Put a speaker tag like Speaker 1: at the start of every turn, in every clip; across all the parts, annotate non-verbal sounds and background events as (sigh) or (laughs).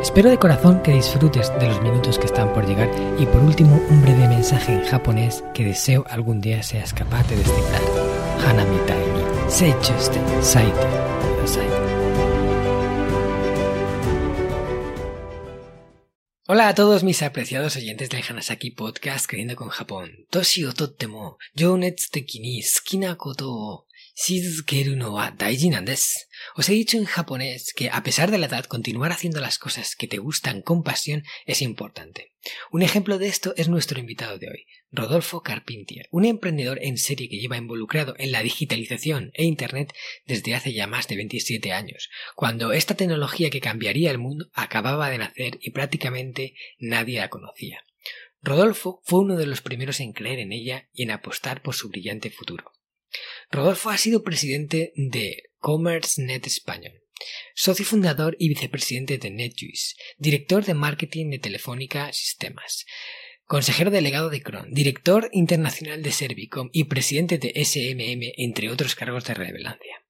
Speaker 1: Espero de corazón que disfrutes de los minutos que están por llegar y por último un breve mensaje en japonés que deseo algún día seas capaz de descifrar. Hanami ni seichuste saite Hola a todos mis apreciados oyentes del Hanasaki Podcast Creyendo con Japón. Toshi o tottemo, jounetsu teki ni sukina koto o os he dicho en japonés que a pesar de la edad, continuar haciendo las cosas que te gustan con pasión es importante. Un ejemplo de esto es nuestro invitado de hoy, Rodolfo Carpentier, un emprendedor en serie que lleva involucrado en la digitalización e Internet desde hace ya más de 27 años, cuando esta tecnología que cambiaría el mundo acababa de nacer y prácticamente nadie la conocía. Rodolfo fue uno de los primeros en creer en ella y en apostar por su brillante futuro. Rodolfo ha sido presidente de Commerce Net Español, socio fundador y vicepresidente de NetJuice, director de marketing de Telefónica Sistemas, consejero delegado de Cron, director internacional de Servicom y presidente de SMM, entre otros cargos de relevancia.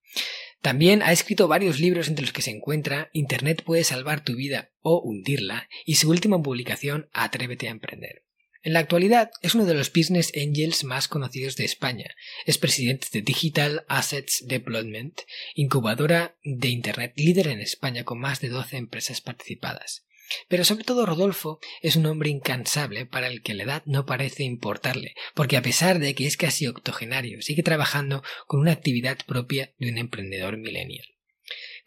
Speaker 1: También ha escrito varios libros entre los que se encuentra Internet puede salvar tu vida o hundirla y su última publicación Atrévete a emprender. En la actualidad es uno de los business angels más conocidos de España. Es presidente de Digital Assets Development, incubadora de Internet líder en España con más de 12 empresas participadas. Pero sobre todo Rodolfo es un hombre incansable para el que la edad no parece importarle, porque a pesar de que es casi octogenario, sigue trabajando con una actividad propia de un emprendedor millennial.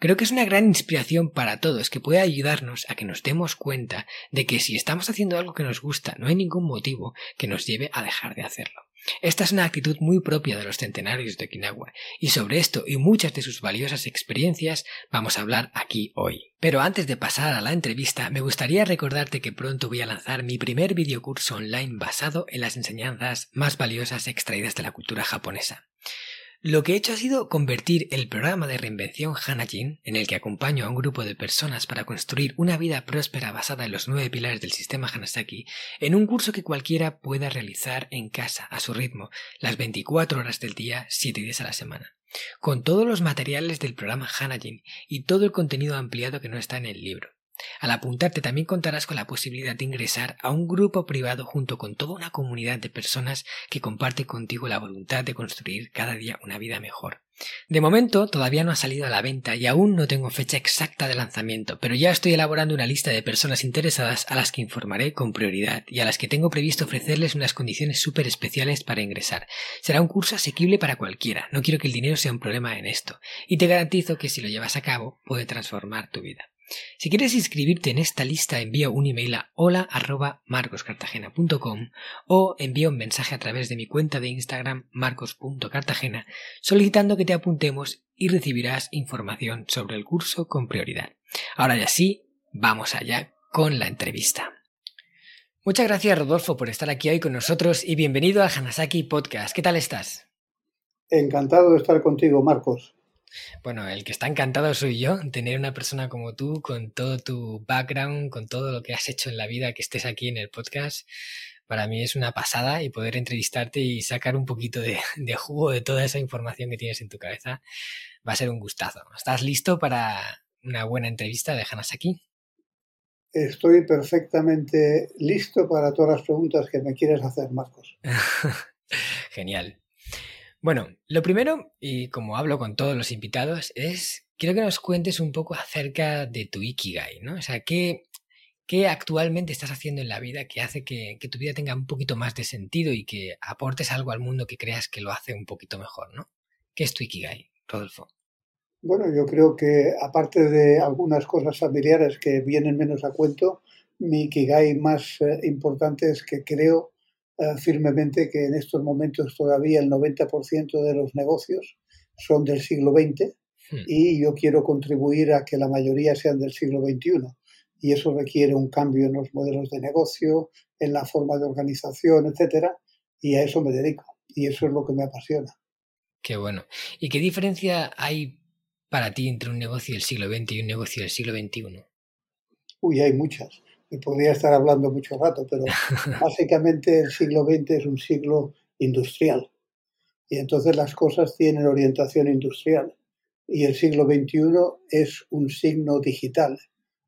Speaker 1: Creo que es una gran inspiración para todos que puede ayudarnos a que nos demos cuenta de que si estamos haciendo algo que nos gusta no hay ningún motivo que nos lleve a dejar de hacerlo. Esta es una actitud muy propia de los centenarios de Okinawa, y sobre esto y muchas de sus valiosas experiencias vamos a hablar aquí hoy. Pero antes de pasar a la entrevista, me gustaría recordarte que pronto voy a lanzar mi primer videocurso online basado en las enseñanzas más valiosas extraídas de la cultura japonesa. Lo que he hecho ha sido convertir el programa de reinvención Hanajin, en el que acompaño a un grupo de personas para construir una vida próspera basada en los nueve pilares del sistema Hanasaki, en un curso que cualquiera pueda realizar en casa, a su ritmo, las 24 horas del día, 7 días a la semana, con todos los materiales del programa Hanajin y todo el contenido ampliado que no está en el libro. Al apuntarte también contarás con la posibilidad de ingresar a un grupo privado junto con toda una comunidad de personas que comparte contigo la voluntad de construir cada día una vida mejor. De momento todavía no ha salido a la venta y aún no tengo fecha exacta de lanzamiento, pero ya estoy elaborando una lista de personas interesadas a las que informaré con prioridad y a las que tengo previsto ofrecerles unas condiciones súper especiales para ingresar. Será un curso asequible para cualquiera, no quiero que el dinero sea un problema en esto, y te garantizo que si lo llevas a cabo puede transformar tu vida. Si quieres inscribirte en esta lista, envía un email a hola.marcoscartagena.com o envía un mensaje a través de mi cuenta de Instagram marcos.cartagena solicitando que te apuntemos y recibirás información sobre el curso con prioridad. Ahora ya sí, vamos allá con la entrevista. Muchas gracias Rodolfo por estar aquí hoy con nosotros y bienvenido a Hanasaki Podcast. ¿Qué tal estás?
Speaker 2: Encantado de estar contigo, Marcos.
Speaker 1: Bueno, el que está encantado soy yo, tener una persona como tú, con todo tu background, con todo lo que has hecho en la vida, que estés aquí en el podcast. Para mí es una pasada y poder entrevistarte y sacar un poquito de, (laughs) jugo de toda esa información que tienes en tu cabeza va a ser un gustazo. ¿Estás listo para una buena entrevista? Déjanos aquí.
Speaker 2: Estoy perfectamente listo para todas las preguntas que me quieres hacer, Marcos. (laughs)
Speaker 1: Genial. Bueno, lo primero, y como hablo con todos los invitados, es quiero que nos cuentes un poco acerca de tu Ikigai, ¿no? O sea, ¿qué, qué actualmente estás haciendo en la vida que hace que, tu vida tenga un poquito más de sentido y que aportes algo al mundo que creas que lo hace un poquito mejor, ¿no? ¿Qué es tu Ikigai, Rodolfo?
Speaker 2: Bueno, yo creo que aparte de algunas cosas familiares que vienen menos a cuento, mi Ikigai más eh, importante es que creo eh, firmemente que en estos momentos todavía el 90% de los negocios son del siglo XX hmm. y yo quiero contribuir a que la mayoría sean del siglo XXI. Y eso requiere un cambio en los modelos de negocio, en la forma de organización, etcétera. y a eso me dedico y eso es lo que me apasiona.
Speaker 1: Qué bueno. ¿Y qué diferencia hay para ti entre un negocio del siglo XX y un negocio del siglo XXI?
Speaker 2: Uy, hay muchas. Me podría estar hablando mucho rato, pero (laughs) básicamente el siglo XX es un siglo industrial. Y entonces las cosas tienen orientación industrial. Y el siglo XXI es un signo digital.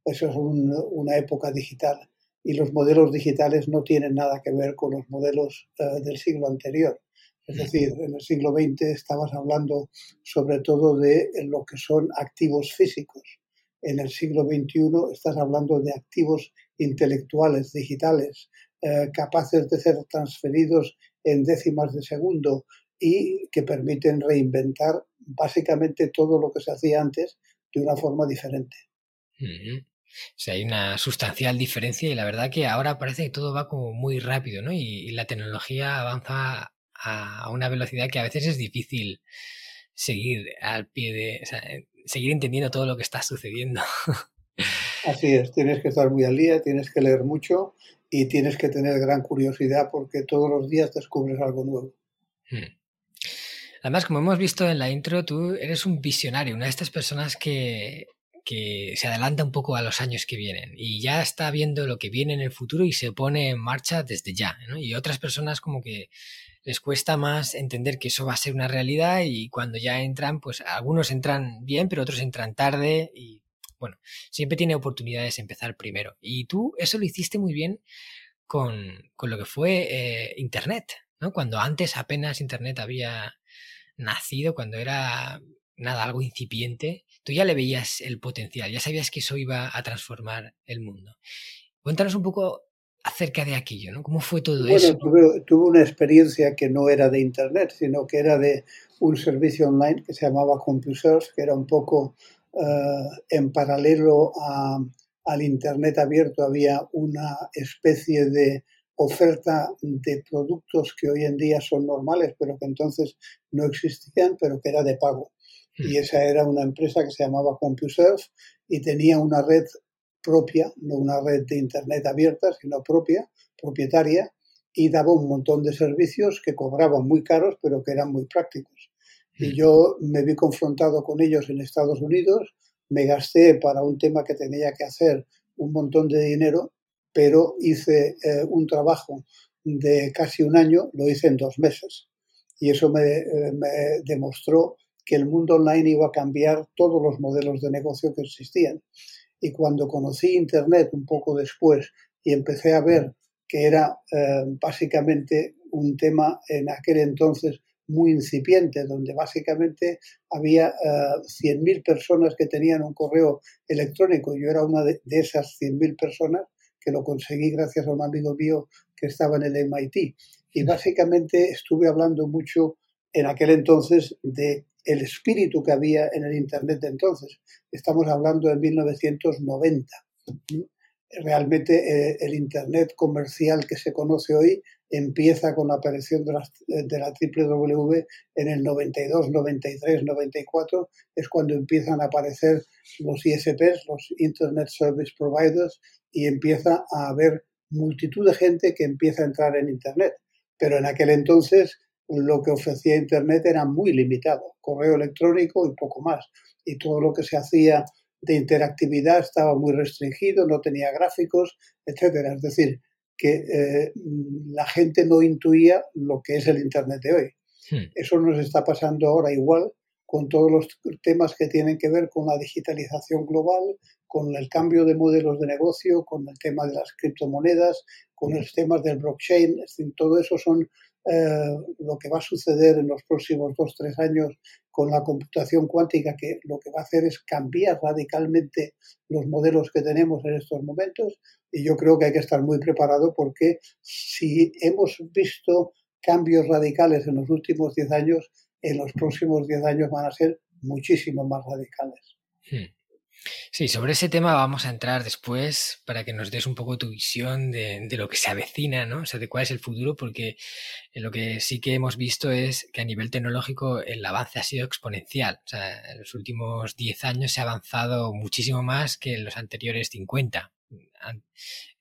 Speaker 2: Eso es una época digital. Y los modelos digitales no tienen nada que ver con los modelos eh, del siglo anterior. Es decir, en el siglo XX estabas hablando sobre todo de lo que son activos físicos. En el siglo XXI estás hablando de activos intelectuales, digitales, eh, capaces de ser transferidos en décimas de segundo y que permiten reinventar básicamente todo lo que se hacía antes de una forma diferente.
Speaker 1: Sea, hay una sustancial diferencia y la verdad que ahora parece que todo va como muy rápido, ¿no? y la tecnología avanza a, una velocidad que a veces es difícil seguir al pie de, o sea, seguir entendiendo todo lo que está sucediendo. (laughs)
Speaker 2: Así es, tienes que estar muy al día, tienes que leer mucho y tienes que tener gran curiosidad porque todos los días descubres algo nuevo. Hmm.
Speaker 1: Además, como hemos visto en la intro, tú eres un visionario, una de estas personas que, que se adelanta un poco a los años que vienen y ya está viendo lo que viene en el futuro y se pone en marcha desde ya. ¿no? Y otras personas como que les cuesta más entender que eso va a ser una realidad y cuando ya entran, pues algunos entran bien, pero otros entran tarde y bueno, siempre tiene oportunidades de empezar primero. Y tú eso lo hiciste muy bien con, lo que fue eh, Internet, ¿no? Cuando antes apenas Internet había nacido, cuando era nada, algo incipiente, tú ya le veías el potencial, ya sabías que eso iba a transformar el mundo. Cuéntanos un poco acerca de aquello, ¿no? ¿Cómo fue todo eso?
Speaker 2: Tuve, tuve, una experiencia que no era de Internet, sino que era de un servicio online que se llamaba CompuServe, que era un poco eh, en paralelo al Internet abierto, había una especie de oferta de productos que hoy en día son normales, pero que entonces no existían, pero que era de pago. Y hmm. esa era una empresa que se llamaba CompuServe y tenía una red propia, no una red de Internet abierta, sino propia, propietaria, y daba un montón de servicios que cobraban muy caros, pero que eran muy prácticos. Y yo me vi confrontado con ellos en Estados Unidos, me gasté para un tema que tenía que hacer un montón de dinero, pero hice eh, un trabajo de casi un año, lo hice en dos meses. Y eso me, eh, me demostró que el mundo online iba a cambiar todos los modelos de negocio que existían. Y cuando conocí Internet un poco después y empecé a ver que era eh, básicamente un tema en aquel entonces muy incipiente, donde básicamente había uh, eh, 100.000 personas que tenían un correo electrónico. Yo era una de, de esas 100.000 personas que lo conseguí gracias a un amigo mío que estaba en el MIT. Y básicamente estuve hablando mucho en aquel entonces de el espíritu que había en el Internet de entonces. Estamos hablando de 1990. Realmente eh, el Internet comercial que se conoce hoy empieza con la aparición de la, de la WWW en el 92, 93, 94. Es cuando empiezan a aparecer los ISPs, los Internet Service Providers, y empieza a haber multitud de gente que empieza a entrar en Internet. Pero en aquel entonces lo que ofrecía Internet era muy limitado, correo electrónico y poco más. Y todo lo que se hacía de interactividad estaba muy restringido, no tenía gráficos, etcétera. Es decir, que eh, la gente no intuía lo que es el Internet de hoy. Hmm. Eso nos está pasando ahora igual con todos los temas que tienen que ver con la digitalización global, con el cambio de modelos de negocio, con el tema de las criptomonedas, con los temas del blockchain. Es decir, todo eso son eh, lo que va a suceder en los próximos dos, tres años con la computación cuántica, que lo que va a hacer es cambiar radicalmente los modelos que tenemos en estos momentos. Y yo creo que hay que estar muy preparado porque si hemos visto cambios radicales en los últimos diez años, en los próximos diez años van a ser muchísimo más radicales.
Speaker 1: Hmm. Sí, sobre ese tema vamos a entrar después para que nos des un poco tu visión de, lo que se avecina, ¿no? O sea, de cuál es el futuro, porque lo que sí que hemos visto es que a nivel tecnológico el avance ha sido exponencial. O sea, en los últimos 10 años se ha avanzado muchísimo más que en los anteriores 50.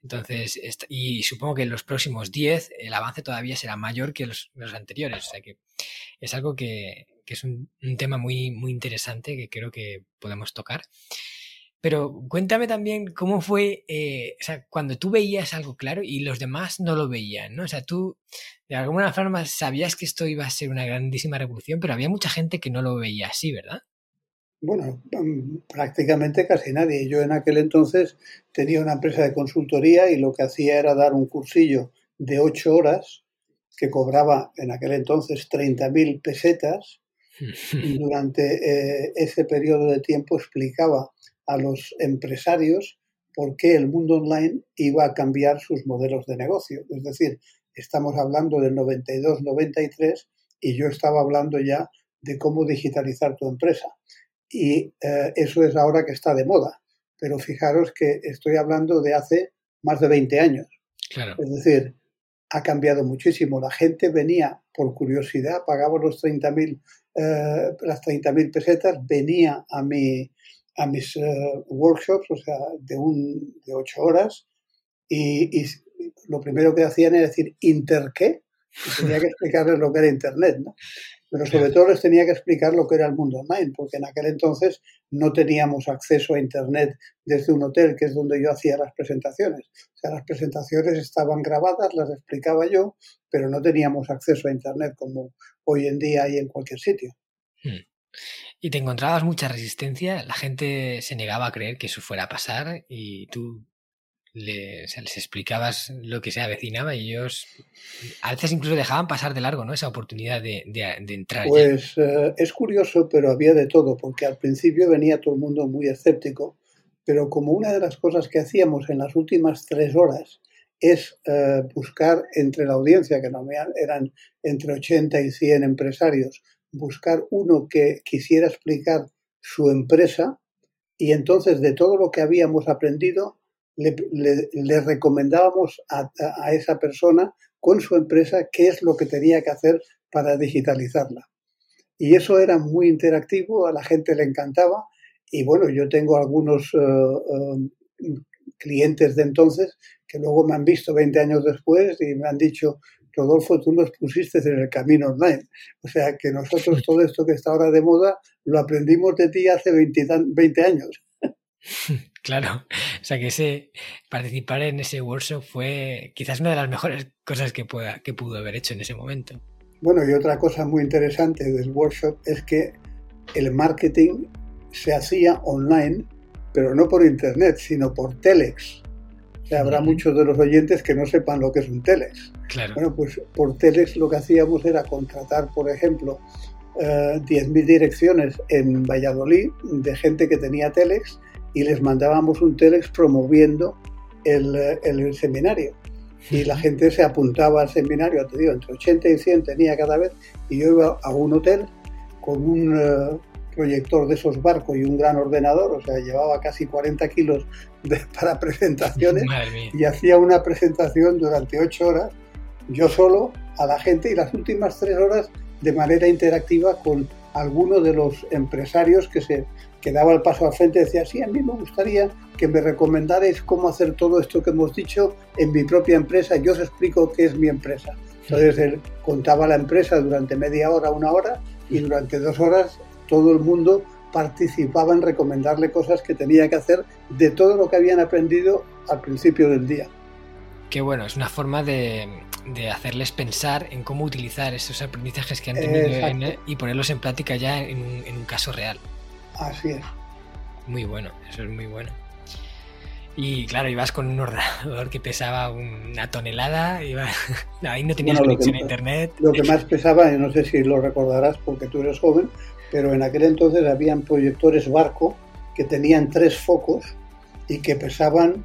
Speaker 1: Entonces, y supongo que en los próximos 10 el avance todavía será mayor que los, anteriores. O sea que es algo que, es un, tema muy, muy interesante que creo que podemos tocar. Pero cuéntame también cómo fue, eh, o sea, cuando tú veías algo claro y los demás no lo veían, ¿no? O sea, tú de alguna forma sabías que esto iba a ser una grandísima revolución, pero había mucha gente que no lo veía así, ¿verdad?
Speaker 2: Bueno, mm, prácticamente casi nadie. Yo en aquel entonces tenía una empresa de consultoría y lo que hacía era dar un cursillo de ocho horas que cobraba en aquel entonces 30.000 pesetas (laughs) y durante eh, ese periodo de tiempo explicaba a los empresarios por qué el mundo online iba a cambiar sus modelos de negocio. Es decir, estamos hablando del 92-93 y yo estaba hablando ya de cómo digitalizar tu empresa. Y eh, eso es ahora que está de moda. Pero fijaros que estoy hablando de hace más de 20 años. Es decir, ha cambiado muchísimo. La gente venía por curiosidad, pagaba los 30.000 eh, las 30.000 pesetas, venía a mi, a mis eh, workshops, o sea, de, un, de ocho horas, y, lo primero que hacían era decir, ¿inter qué? tenía que explicarles lo que era Internet, ¿no? Pero sobre todo les tenía que explicar lo que era el mundo online, porque en aquel entonces no teníamos acceso a Internet desde un hotel, que es donde yo hacía las presentaciones. O sea, las presentaciones estaban grabadas, las explicaba yo, pero no teníamos acceso a Internet como hoy en día hay en cualquier sitio. Hmm.
Speaker 1: ¿Y te encontrabas mucha resistencia? La gente se negaba a creer que eso fuera a pasar y tú les explicabas lo que se avecinaba y ellos a veces incluso dejaban pasar de largo ¿no? esa oportunidad de, entrar.
Speaker 2: Pues eh, es curioso, pero había de todo, porque al principio venía todo el mundo muy escéptico, pero como una de las cosas que hacíamos en las últimas tres horas es eh, buscar entre la audiencia, que no eran entre 80 y 100 empresarios, buscar uno que quisiera explicar su empresa y entonces de todo lo que habíamos aprendido le, recomendábamos a, esa persona con su empresa qué es lo que tenía que hacer para digitalizarla. Y eso era muy interactivo, a la gente le encantaba y bueno, yo tengo algunos eh, eh, clientes de entonces que luego me han visto 20 años después y me han dicho, Rodolfo, tú nos pusiste en el camino online. O sea que nosotros todo esto que está ahora de moda lo aprendimos de ti hace 20, años. (laughs)
Speaker 1: Claro, o sea que ese participar en ese workshop fue quizás una de las mejores cosas que, pueda, que pudo haber hecho en ese momento.
Speaker 2: Bueno, y otra cosa muy interesante del workshop es que el marketing se hacía online, pero no por internet, sino por telex habrá muchos de los oyentes que no sepan lo que es un telex. Bueno, pues por telex lo que hacíamos era contratar, por ejemplo, 10.000 eh, direcciones en Valladolid de gente que tenía telex y les mandábamos un telex promoviendo el, el seminario. Y la gente se apuntaba al seminario, te digo, entre 80 y 100 tenía cada vez, y yo iba a un hotel con un, eh, proyector de esos barcos y un gran ordenador, o sea, llevaba casi 40 kilos (laughs) para presentaciones y hacía una presentación durante ocho horas, yo solo, a la gente y las últimas tres horas de manera interactiva con alguno de los empresarios que se quedaba el paso al frente y decía, sí, a mí me gustaría que me recomendarais cómo hacer todo esto que hemos dicho en mi propia empresa, yo os explico qué es mi empresa. Entonces él contaba la empresa durante media hora, una hora, y durante dos horas todo el mundo participaba en recomendarle cosas que tenía que hacer de todo lo que habían aprendido al principio del día.
Speaker 1: Qué bueno, es una forma de, hacerles pensar en cómo utilizar esos aprendizajes que han tenido y ponerlos en práctica ya en, un caso real.
Speaker 2: Así es.
Speaker 1: Muy bueno, eso es muy bueno. Y claro, ibas con un ordenador que pesaba una tonelada, iba... (laughs) ahí no tenías conexión a internet.
Speaker 2: Lo que más pesaba, no sé si lo recordarás porque tú eres joven, pero en aquel entonces habían proyectores barco que tenían tres focos y que pesaban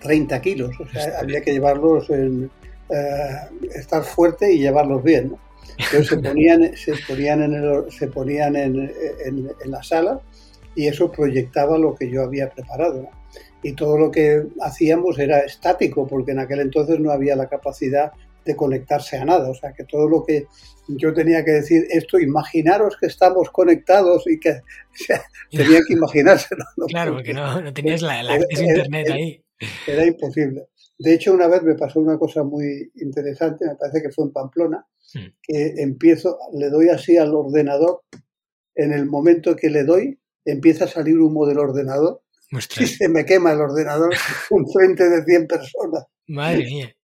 Speaker 2: 30 kilos. O sea, había que llevarlos, en, eh, estar fuerte y llevarlos bien. Entonces se ponían, se ponían, en, se ponían en, en, la sala y eso proyectaba lo que yo había preparado. Y todo lo que hacíamos era estático, porque en aquel entonces no había la capacidad de conectarse a nada. O sea, que todo lo que yo tenía que decir, esto, imaginaros que estamos conectados y que (laughs) tenía que imaginárselo. (laughs)
Speaker 1: Claro, porque no, no tenías la, acceso a Internet ahí.
Speaker 2: Era imposible. De hecho, una vez me pasó una cosa muy interesante, me parece que fue en Pamplona, hmm. que empiezo, le doy así al ordenador, en el momento que le doy, empieza a salir humo del ordenador y se me quema el ordenador (laughs) un frente de 100 personas.
Speaker 1: Madre mía.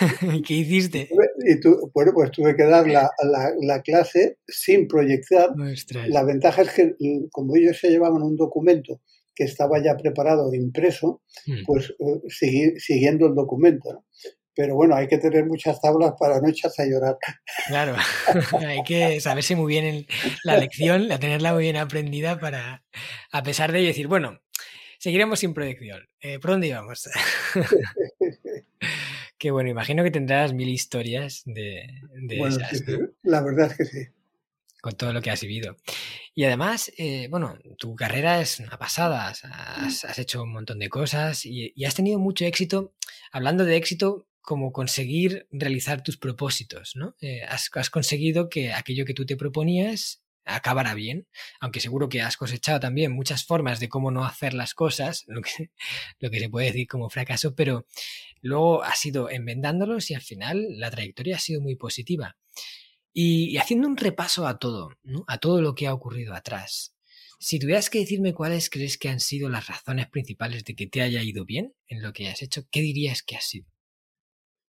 Speaker 1: (laughs) ¿Qué hiciste?
Speaker 2: Y tú, bueno, pues tuve que dar la, la, clase sin proyectar. La ventaja es que, como ellos se llevaban un documento que estaba ya preparado e impreso, hmm. pues uh, siguiendo el documento. Pero bueno, hay que tener muchas tablas para no echarse a llorar.
Speaker 1: Claro, (laughs) hay que saberse muy bien la lección, tenerla muy bien aprendida para, a pesar de decir, bueno, seguiremos sin proyección. Eh, ¿Por dónde íbamos? (laughs) Qué bueno, imagino que tendrás mil historias de, esas.
Speaker 2: La verdad es que sí.
Speaker 1: Con todo lo que has vivido. Y además, eh, bueno, tu carrera es una pasada, has, hecho un montón de cosas y, has tenido mucho éxito. Hablando de éxito, como conseguir realizar tus propósitos, ¿no? Eh, has, conseguido que aquello que tú te proponías acabara bien, aunque seguro que has cosechado también muchas formas de cómo no hacer las cosas, (laughs) lo que, lo que se puede decir como fracaso, pero luego has ido enmendándolos y al final la trayectoria ha sido muy positiva. Y, haciendo un repaso a todo, a todo lo que ha ocurrido atrás, si tuvieras que decirme cuáles crees que han sido las razones principales de que te haya ido bien en lo que has hecho, ¿qué dirías que ha sido?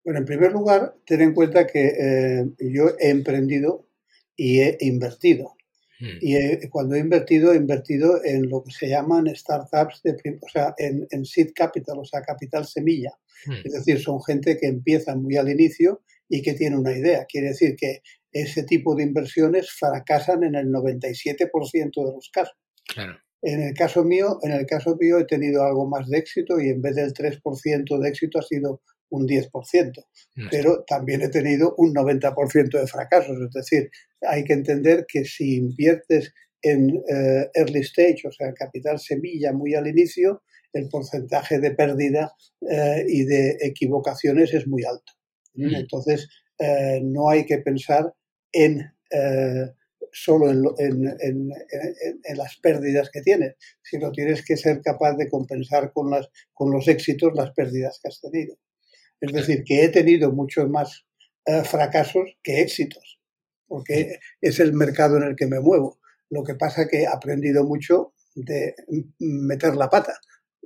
Speaker 2: Bueno, en primer lugar, ten en cuenta que eh, yo he emprendido y he invertido. Hmm. Y cuando he invertido, he invertido en lo que se llaman startups, de, o sea, en, seed capital, o sea, capital semilla. Hmm. Es decir, son gente que empieza muy al inicio y que tiene una idea. Quiere decir que ese tipo de inversiones fracasan en el 97% de los casos. En el caso mío, en el caso mío he tenido algo más de éxito y en vez del 3% de éxito ha sido un 10%, pero también he tenido un 90% de fracasos. Es decir, hay que entender que si inviertes en eh, early stage, o sea, capital semilla muy al inicio, el porcentaje de pérdida eh, y de equivocaciones es muy alto. Mm. Entonces, eh, no hay que pensar en solo en, en, las pérdidas que tienes, sino tienes que ser capaz de compensar con, las, con los éxitos las pérdidas que has tenido. Es decir, que he tenido muchos más eh, fracasos que éxitos, porque es el mercado en el que me muevo. Lo que pasa es que he aprendido mucho de meter la pata.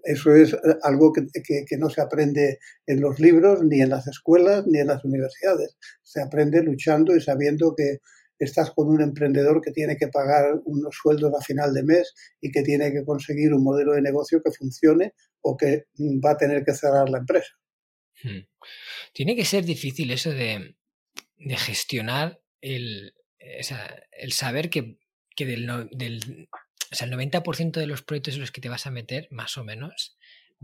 Speaker 2: Eso es eh, algo que, no se aprende en los libros, ni en las escuelas, ni en las universidades. Se aprende luchando y sabiendo que estás con un emprendedor que tiene que pagar unos sueldos a final de mes y que tiene que conseguir un modelo de negocio que funcione o que va a tener que cerrar la empresa.
Speaker 1: Hmm. Tiene que ser difícil eso de, gestionar el, el, saber que, del, del o sea, el 90% de los proyectos en los que te vas a meter, más o menos,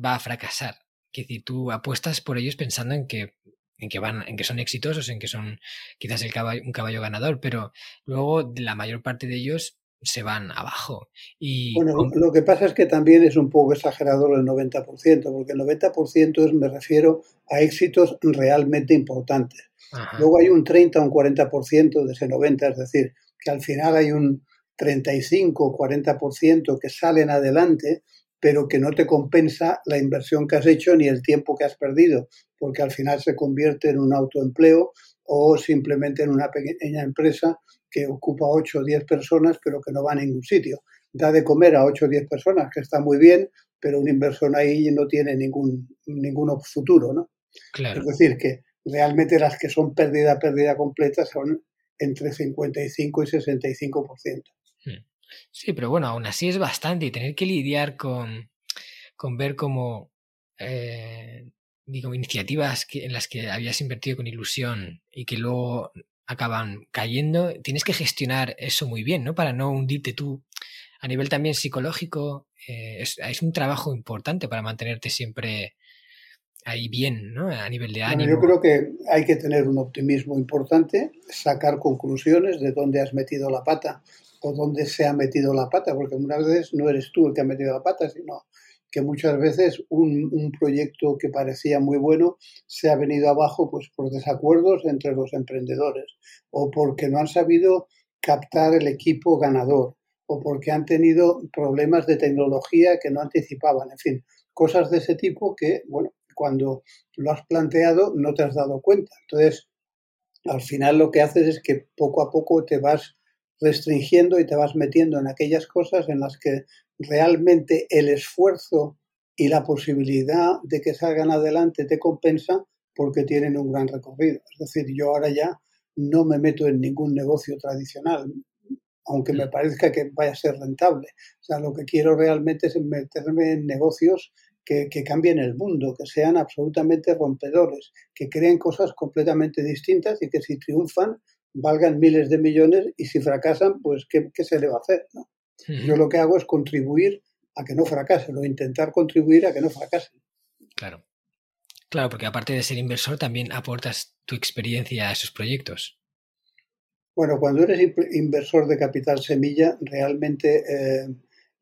Speaker 1: va a fracasar. Que decir, tú apuestas por ellos pensando en que, en que van, en que son exitosos, en que son quizás el un caballo ganador, pero luego la mayor parte de ellos se van abajo. Y
Speaker 2: bueno, lo que pasa es que también es un poco exagerado el 90%, porque el 90% es, me refiero a éxitos realmente importantes. Luego hay un 30 o un 40% de ese 90, es decir, que al final hay un 35 o 40% que salen adelante, pero que no te compensa la inversión que has hecho ni el tiempo que has perdido, porque al final se convierte en un autoempleo o simplemente en una pequeña empresa que ocupa 8 o 10 personas, pero que no va a ningún sitio. Da de comer a 8 o 10 personas, que está muy bien, pero una inversión ahí no tiene ningún, ningún futuro, ¿no? Es decir, que realmente las que son pérdida, pérdida completa son entre 55 y 65%. Hmm.
Speaker 1: Sí, pero bueno, aún así es bastante y tener que lidiar con, con ver cómo, eh, digo, iniciativas que, en las que habías invertido con ilusión y que luego acaban cayendo. Tienes que gestionar eso muy bien, ¿no? Para no hundirte tú. A nivel también psicológico, eh, es, un trabajo importante para mantenerte siempre ahí bien, ¿no? A nivel de ánimo.
Speaker 2: yo creo que hay que tener un optimismo importante, sacar conclusiones de dónde has metido la pata o dónde se ha metido la pata, porque muchas veces no eres tú el que ha metido la pata, sino que muchas veces un, un, proyecto que parecía muy bueno se ha venido abajo pues por desacuerdos entre los emprendedores o porque no han sabido captar el equipo ganador o porque han tenido problemas de tecnología que no anticipaban, en fin, cosas de ese tipo que, bueno, cuando lo has planteado no te has dado cuenta. Entonces, al final lo que haces es que poco a poco te vas restringiendo y te vas metiendo en aquellas cosas en las que realmente el esfuerzo y la posibilidad de que salgan adelante te compensa porque tienen un gran recorrido. Es decir, yo ahora ya no me meto en ningún negocio tradicional, aunque me parezca que vaya a ser rentable. O sea, lo que quiero realmente es meterme en negocios que, cambien el mundo, que sean absolutamente rompedores, que creen cosas completamente distintas y que si triunfan valgan miles de millones y si fracasan, pues ¿qué, se le va a hacer? Yo lo que hago es contribuir a que no fracasen o intentar contribuir a que no fracasen.
Speaker 1: Claro. Claro, porque aparte de ser inversor, también aportas tu experiencia a esos proyectos.
Speaker 2: Bueno, cuando eres inversor de capital semilla, realmente eh,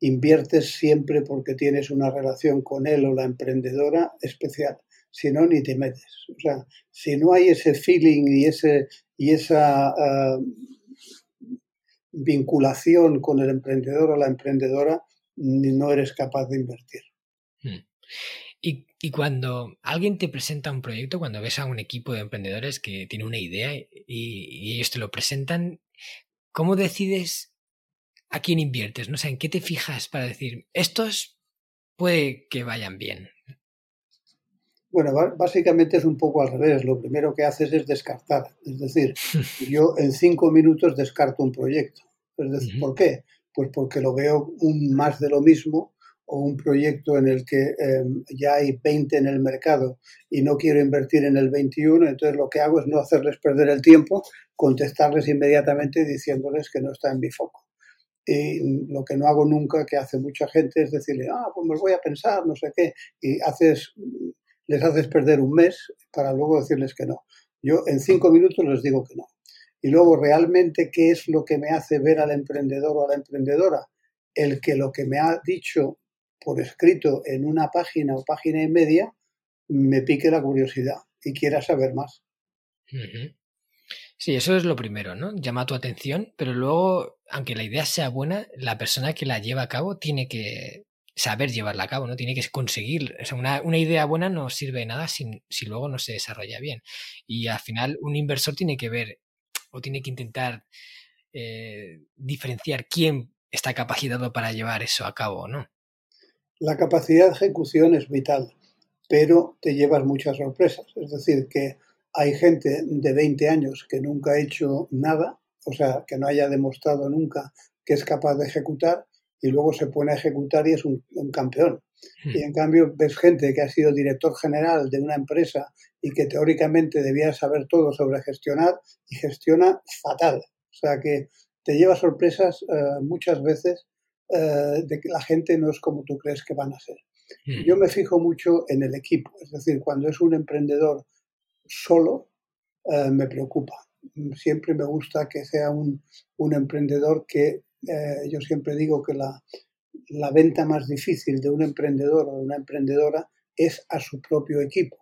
Speaker 2: inviertes siempre porque tienes una relación con él o la emprendedora especial. Si no, ni te metes. O sea, si no hay ese feeling y, ese, y esa ah, vinculación con el emprendedor o la emprendedora, no eres capaz de invertir.
Speaker 1: Hmm. Y, y, cuando alguien te presenta un proyecto, cuando ves a un equipo de emprendedores que tiene una idea y, y ellos te lo presentan, ¿cómo decides a quién inviertes? No sé, ¿en qué te fijas para decir, estos puede que vayan bien?
Speaker 2: Bueno, básicamente es un poco al revés. Lo primero que haces es descartar. Es decir, (laughs) yo en cinco minutos descarto un proyecto. Es decir, ¿por qué? Pues porque lo veo un más de lo mismo o un proyecto en el que em, ya hay 20 en el mercado y no quiero invertir en el 21, entonces lo que hago es no hacerles perder el tiempo, contestarles inmediatamente diciéndoles que no está en mi foco. Y lo que no hago nunca, que hace mucha gente, es decirle, ah, pues me voy a pensar, no sé qué, y haces, les haces perder un mes para luego decirles que no. Yo en cinco minutos les digo que no. Y luego, realmente, ¿qué es lo que me hace ver al emprendedor o a la emprendedora? El que lo que me ha dicho por escrito en una página o página y media me pique la curiosidad y quiera saber más.
Speaker 1: Sí, eso es lo primero, ¿no? Llama tu atención, pero luego, aunque la idea sea buena, la persona que la lleva a cabo tiene que saber llevarla a cabo, ¿no? Tiene que conseguir. O una, una idea buena no sirve de nada si, si, luego no se desarrolla bien. Y al final, un inversor tiene que ver o tiene que intentar eh, diferenciar quién está capacitado para llevar eso a cabo, ¿no?
Speaker 2: La capacidad de ejecución es vital, pero te llevas muchas sorpresas. Es decir, que hay gente de 20 años que nunca ha hecho nada, o sea, que no haya demostrado nunca que es capaz de ejecutar y luego se pone a ejecutar y es un, campeón. Hmm. Y en cambio ves gente que ha sido director general de una empresa y que teóricamente debía saber todo sobre gestionar y gestiona fatal. O sea que te lleva sorpresas eh, muchas veces eh, de que la gente no es como tú crees que van a ser. Hmm. Yo me fijo mucho en el equipo, es decir, cuando es un emprendedor solo eh, me preocupa. Siempre me gusta que sea un, emprendedor que eh, yo siempre digo que la, la venta más difícil de un emprendedor o de una emprendedora es a su propio equipo.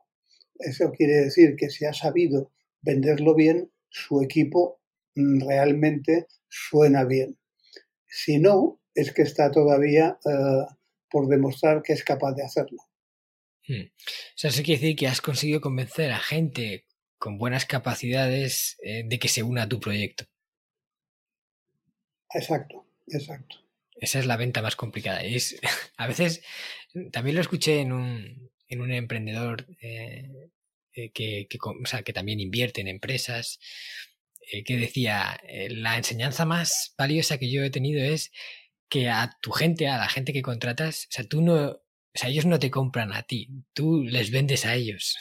Speaker 2: Eso quiere decir que si ha sabido venderlo bien, su equipo mm, realmente suena bien. Si no, es que está todavía eh, por demostrar que es capaz de hacerlo.
Speaker 1: Hmm. O sea, eso quiere decir que has conseguido convencer a gente con buenas capacidades eh, de que se una a tu proyecto.
Speaker 2: Exacto, exacto.
Speaker 1: Esa es la venta más complicada. es, (laughs) a veces, también lo escuché en un, en un emprendedor eh, eh, que, que, o sea, que, también invierte en empresas, que decía, la enseñanza más valiosa que yo he tenido es que a tu gente, a la gente que contratas, o sea, tú no, o sea, ellos no te compran a ti, tú les vendes a ellos.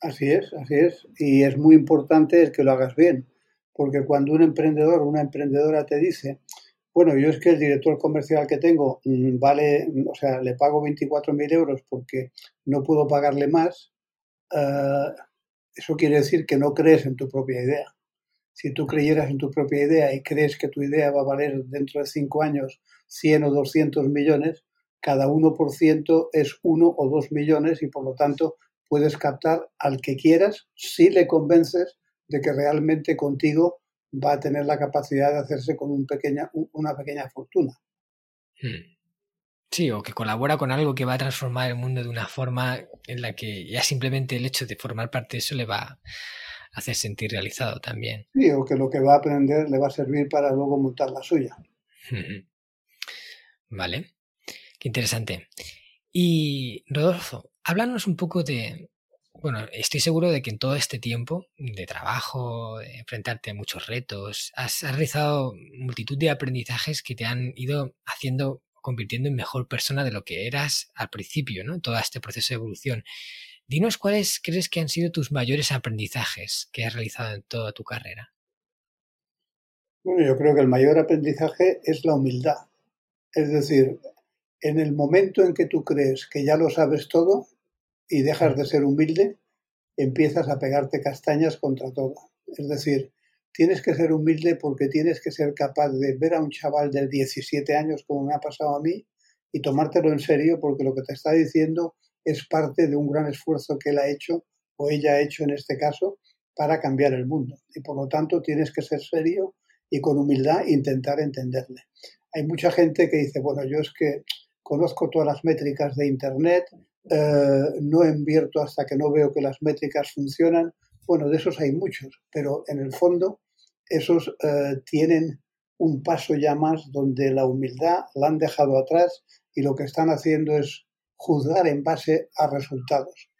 Speaker 2: Así es, así es. Y es muy importante el que lo hagas bien, porque cuando un emprendedor o una emprendedora te dice, Bueno, yo es que el director comercial que tengo mm, vale, o sea, le pago 24.000 euros porque no puedo pagarle más. Eh, eso quiere decir que no crees en tu propia idea. Si tú creyeras en tu propia idea y crees que tu idea va a valer dentro de cinco años 100 o 200 millones, cada 1% es uno o dos millones y por lo tanto puedes captar al que quieras si le convences de que realmente contigo va a tener la capacidad de hacerse con un pequeña, una pequeña fortuna.
Speaker 1: Hmm. Sí, o que colabora con algo que va a transformar el mundo de una forma en la que ya simplemente el hecho de formar parte de eso le va a hacer sentir realizado también.
Speaker 2: Sí, o que lo que va a aprender le va a servir para luego montar la suya.
Speaker 1: Vale, qué interesante. Y Rodolfo, háblanos un poco de, bueno, estoy seguro de que en todo este tiempo de trabajo, enfrentarte a muchos retos, has, realizado multitud de aprendizajes que te han ido haciendo, convirtiendo en mejor persona de lo que eras al principio, ¿no? Todo este proceso de evolución. Dinos cuáles crees que han sido tus mayores aprendizajes que has realizado en toda tu carrera.
Speaker 2: Bueno, yo creo que el mayor aprendizaje es la humildad. Es decir, en el momento en que tú crees que ya lo sabes todo, y dejas de ser humilde, empiezas a pegarte castañas contra todo. Es decir, tienes que ser humilde porque tienes que ser capaz de ver a un chaval de 17 años como me ha pasado a mí y tomártelo en serio porque lo que te está diciendo es parte de un gran esfuerzo que él ha hecho o ella ha hecho en este caso para cambiar el mundo. Y por lo tanto tienes que ser serio y con humildad intentar entenderle. Hay mucha gente que dice, bueno, yo es que conozco todas las métricas de Internet, eh, no invierto hasta que no veo que las métricas funcionan. Bueno, de esos hay muchos, pero en el fondo esos eh, tienen un paso ya más donde la humildad la han dejado atrás y lo que están haciendo es juzgar en base a resultados.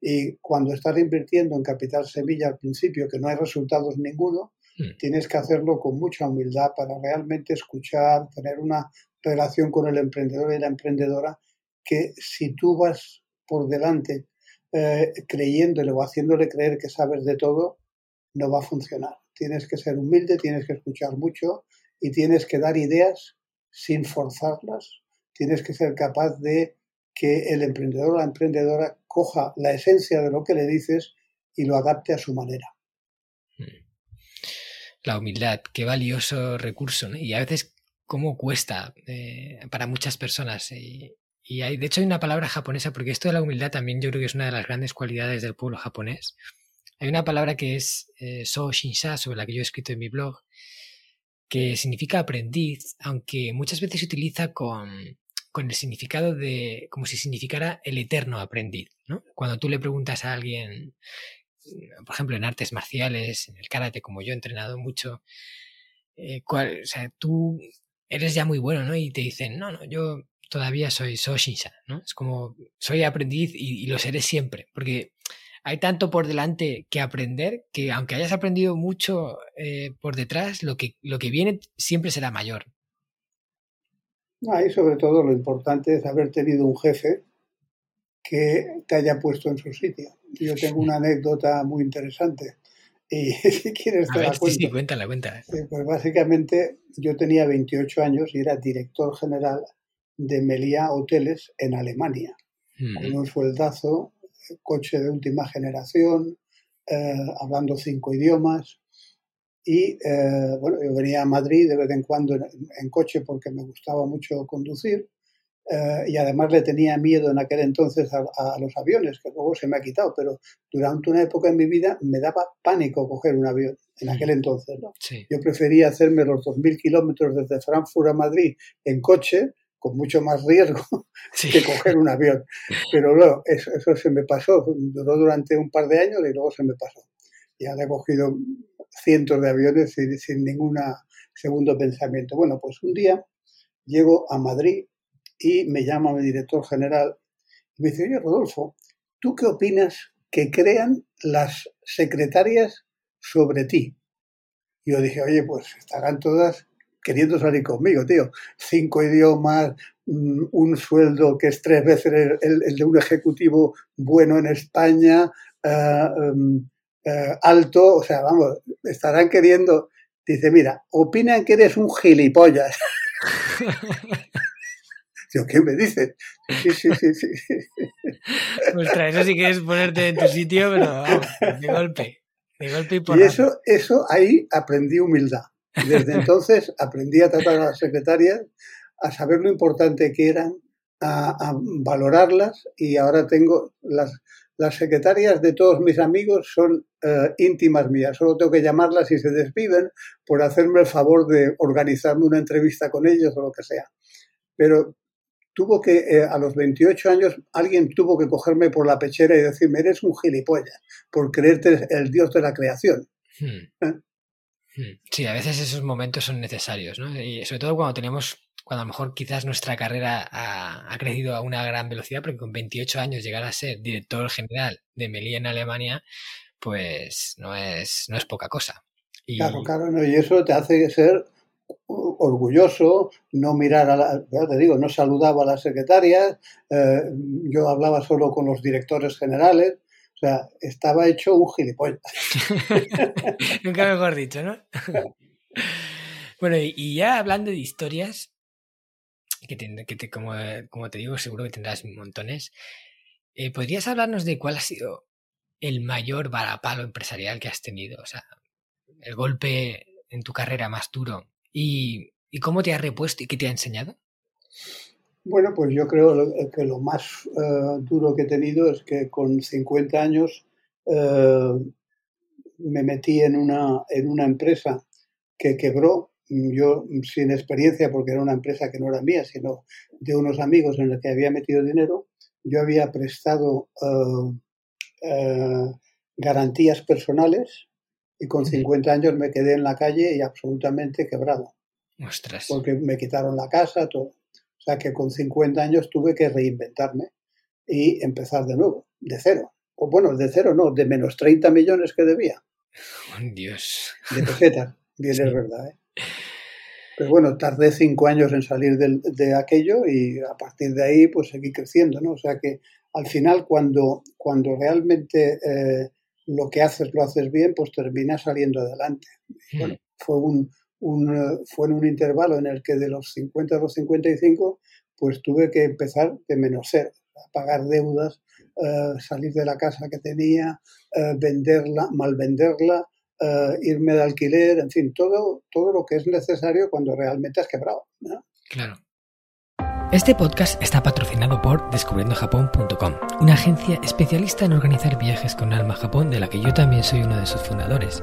Speaker 2: Y cuando estás invirtiendo en capital semilla al principio, que no hay resultados ninguno, hmm. tienes que hacerlo con mucha humildad para realmente escuchar, tener una relación con el emprendedor y la emprendedora que si tú vas por delante eh, creyéndole o haciéndole creer que sabes de todo, no va a funcionar. Tienes que ser humilde, tienes que escuchar mucho y tienes que dar ideas sin forzarlas. Tienes que ser capaz de que el emprendedor o la emprendedora coja la esencia de lo que le dices y lo adapte a su manera. Hmm.
Speaker 1: La humildad, qué valioso recurso, y a veces cómo cuesta eh, para muchas personas. Y, y hay, de hecho, hay una palabra japonesa, porque esto de la humildad también yo creo que es una de las grandes cualidades del pueblo japonés. Hay una palabra que es eh, so shinsha, sobre la que yo he escrito en mi blog, que significa aprendiz, aunque muchas veces se utiliza con, con el significado de, como si significara el eterno aprendiz. Cuando tú le preguntas a alguien, por ejemplo, en artes marciales, en el karate, como yo he entrenado mucho, eh, o sea, tú eres ya muy bueno, ¿no? Y te dicen, no, no, yo todavía soy Soshinsha, ¿no? Es como, soy aprendiz y, lo seré siempre, porque hay tanto por delante que aprender que aunque hayas aprendido mucho eh, por detrás, lo que, lo que viene siempre será mayor.
Speaker 2: Ahí sobre todo lo importante es haber tenido un jefe que te haya puesto en su sitio. Yo tengo una anécdota muy interesante. Y (laughs) si quieres te la cuento.
Speaker 1: Sí, cuéntala, cuéntala.
Speaker 2: Pues básicamente yo tenía 28 años y era director general de Meliá Hoteles en Alemania, con un sueldazo, coche de última generación, eh, hablando cinco idiomas. Y eh, bueno, yo venía a Madrid de vez en cuando en, coche porque me gustaba mucho conducir. Eh, y además le tenía miedo en aquel entonces a, los aviones, que luego se me ha quitado, pero durante una época en mi vida me daba pánico coger un avión, en aquel entonces. ¿no? Yo prefería hacerme los 2.000 kilómetros desde Frankfurt a Madrid en coche con mucho más riesgo (laughs) que coger un avión. Pero luego, eso, eso, se me pasó, duró durante un par de años y luego se me pasó. Y ahora he cogido cientos de aviones sin, sin ningún segundo pensamiento. Bueno, pues un día llego a Madrid y me llama mi director general y me dice, oye, Rodolfo, ¿tú qué opinas que crean las secretarias sobre ti? Y yo dije, oye, pues estarán todas queriendo salir conmigo, tío. Cinco idiomas, mm, un sueldo que es tres veces el, de un ejecutivo bueno en España, eh, em, eh, alto, o sea, vamos, estarán queriendo Dice, mira, opinan que eres un gilipollas. (laughs) Digo, ¿qué me dices? Sí, sí, sí, sí. (laughs)
Speaker 1: Ostras, eso sí que es ponerte en tu sitio, pero de golpe. De golpe y por
Speaker 2: Y eso, eso ahí aprendí humildad. Desde (laughs) entonces aprendí a tratar a las secretarias, a saber lo importante que eran, a, valorarlas y ahora tengo las, las secretarias de todos mis amigos son eh, íntimas mías, solo tengo que llamarlas y se despiden por hacerme el favor de organizarme una entrevista con ellos o lo que sea. Pero tuvo que, eh, a los 28 años, alguien tuvo que cogerme por la pechera y decirme, eres un gilipollas, por creerte el dios de la creación. Hmm.
Speaker 1: ¿Eh? Sí, a veces esos momentos son necesarios, ¿no? Y sobre todo cuando tenemos cuando a lo mejor quizás nuestra carrera ha, crecido a una gran velocidad, porque con 28 años llegar a ser director general de Meli en Alemania, pues no es, no es poca cosa.
Speaker 2: Claro, claro, y eso te hace ser orgulloso, no mirar a la, te digo, no saludaba a las secretarias, eh, yo hablaba solo con los directores generales, o sea, estaba hecho un gilipollas. (laughs)
Speaker 1: Nunca mejor dicho, ¿no? (laughs) bueno, y ya hablando de historias, que, te, como, como, te digo, seguro que tendrás montones. Eh, ¿Podrías hablarnos de cuál ha sido el mayor varapalo empresarial que has tenido? O sea, el golpe en tu carrera más duro. ¿Y, y cómo te ha repuesto y qué te ha enseñado?
Speaker 2: Bueno, pues yo creo que lo más eh, duro que he tenido es que con 50 años eh, me metí en una, en una empresa que quebró yo sin experiencia, porque era una empresa que no era mía, sino de unos amigos en los que había metido dinero, yo había prestado eh, eh, garantías personales y con 50 años me quedé en la calle y absolutamente quebrado.
Speaker 1: Ostras.
Speaker 2: Porque me quitaron la casa, todo. Sea que con 50 años tuve que reinventarme y empezar de nuevo, de cero. O bueno, de cero no, de menos 30 millones que debía.
Speaker 1: Oh, Dios.
Speaker 2: De pesetas, (laughs) bien es verdad. ¿eh? Pero bueno, tardé cinco años en salir de, aquello y a partir de ahí pues seguí creciendo, ¿no? O sea que al final cuando, cuando realmente eh, lo que haces lo haces bien, pues terminas saliendo adelante. Bueno, fue, un, un, fue en un intervalo en el que de los 50 a los 55 pues tuve que empezar de menos ser, a pagar deudas, eh, salir de la casa que tenía, eh, venderla, mal venderla, eh, irme de alquiler, en fin, todo, todo lo que es necesario cuando realmente has quebrado.
Speaker 1: Claro. Este podcast está patrocinado por descubriendojapón.com, una agencia especialista en organizar viajes con alma a Japón de la que yo también soy uno de sus fundadores.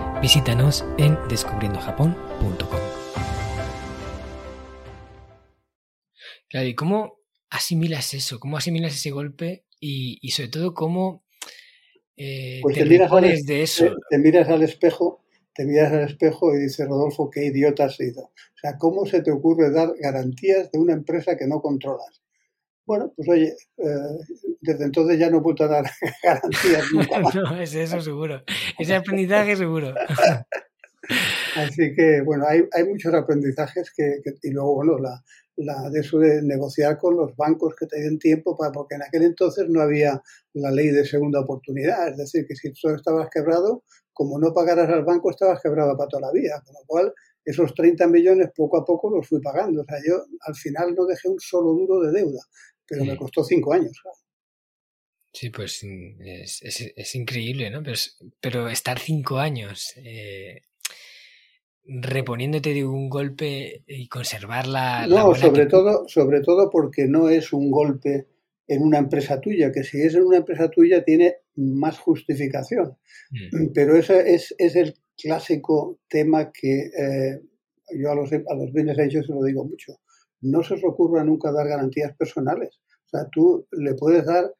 Speaker 1: Visítanos en descubriendojapón.com. Claro, ¿y cómo asimilas eso? ¿Cómo asimilas ese golpe y, sobre todo cómo
Speaker 2: eh, pues te, miras al, de eso. Te, miras al espejo, te miras al espejo y dices, Rodolfo, qué idiota has sido. O sea, ¿cómo se te ocurre dar garantías de una empresa que no controlas? Bueno, pues oye, eh, desde entonces ya no he vuelto a dar (laughs) garantías nunca (laughs) más.
Speaker 1: no, es eso seguro. Ese aprendizaje seguro. (laughs)
Speaker 2: Así que, bueno, hay, hay muchos aprendizajes que, y luego, bueno, la, la, de eso de negociar con los bancos que te den tiempo, para, porque en aquel entonces no había la ley de segunda oportunidad. Es decir, que si tú estabas quebrado, como no pagaras al banco, estabas quebrado para toda la vida. Con lo cual, esos 30 millones poco a poco los fui pagando. O sea, yo al final no dejé un solo duro de deuda, pero me costó cinco años.
Speaker 1: Sí, pues es, es, es, increíble, ¿no? Pero, pero estar cinco años eh, reponiéndote de un golpe y conservar la...
Speaker 2: No, sobre, todo, sobre todo porque no es un golpe en una empresa tuya, que si es en una empresa tuya tiene más justificación. Mm. (clears throat) Pero ese es, es, el clásico tema que eh, yo a los, a los bienes hechos se lo digo mucho. No se os ocurra nunca dar garantías personales. O sea, tú le puedes dar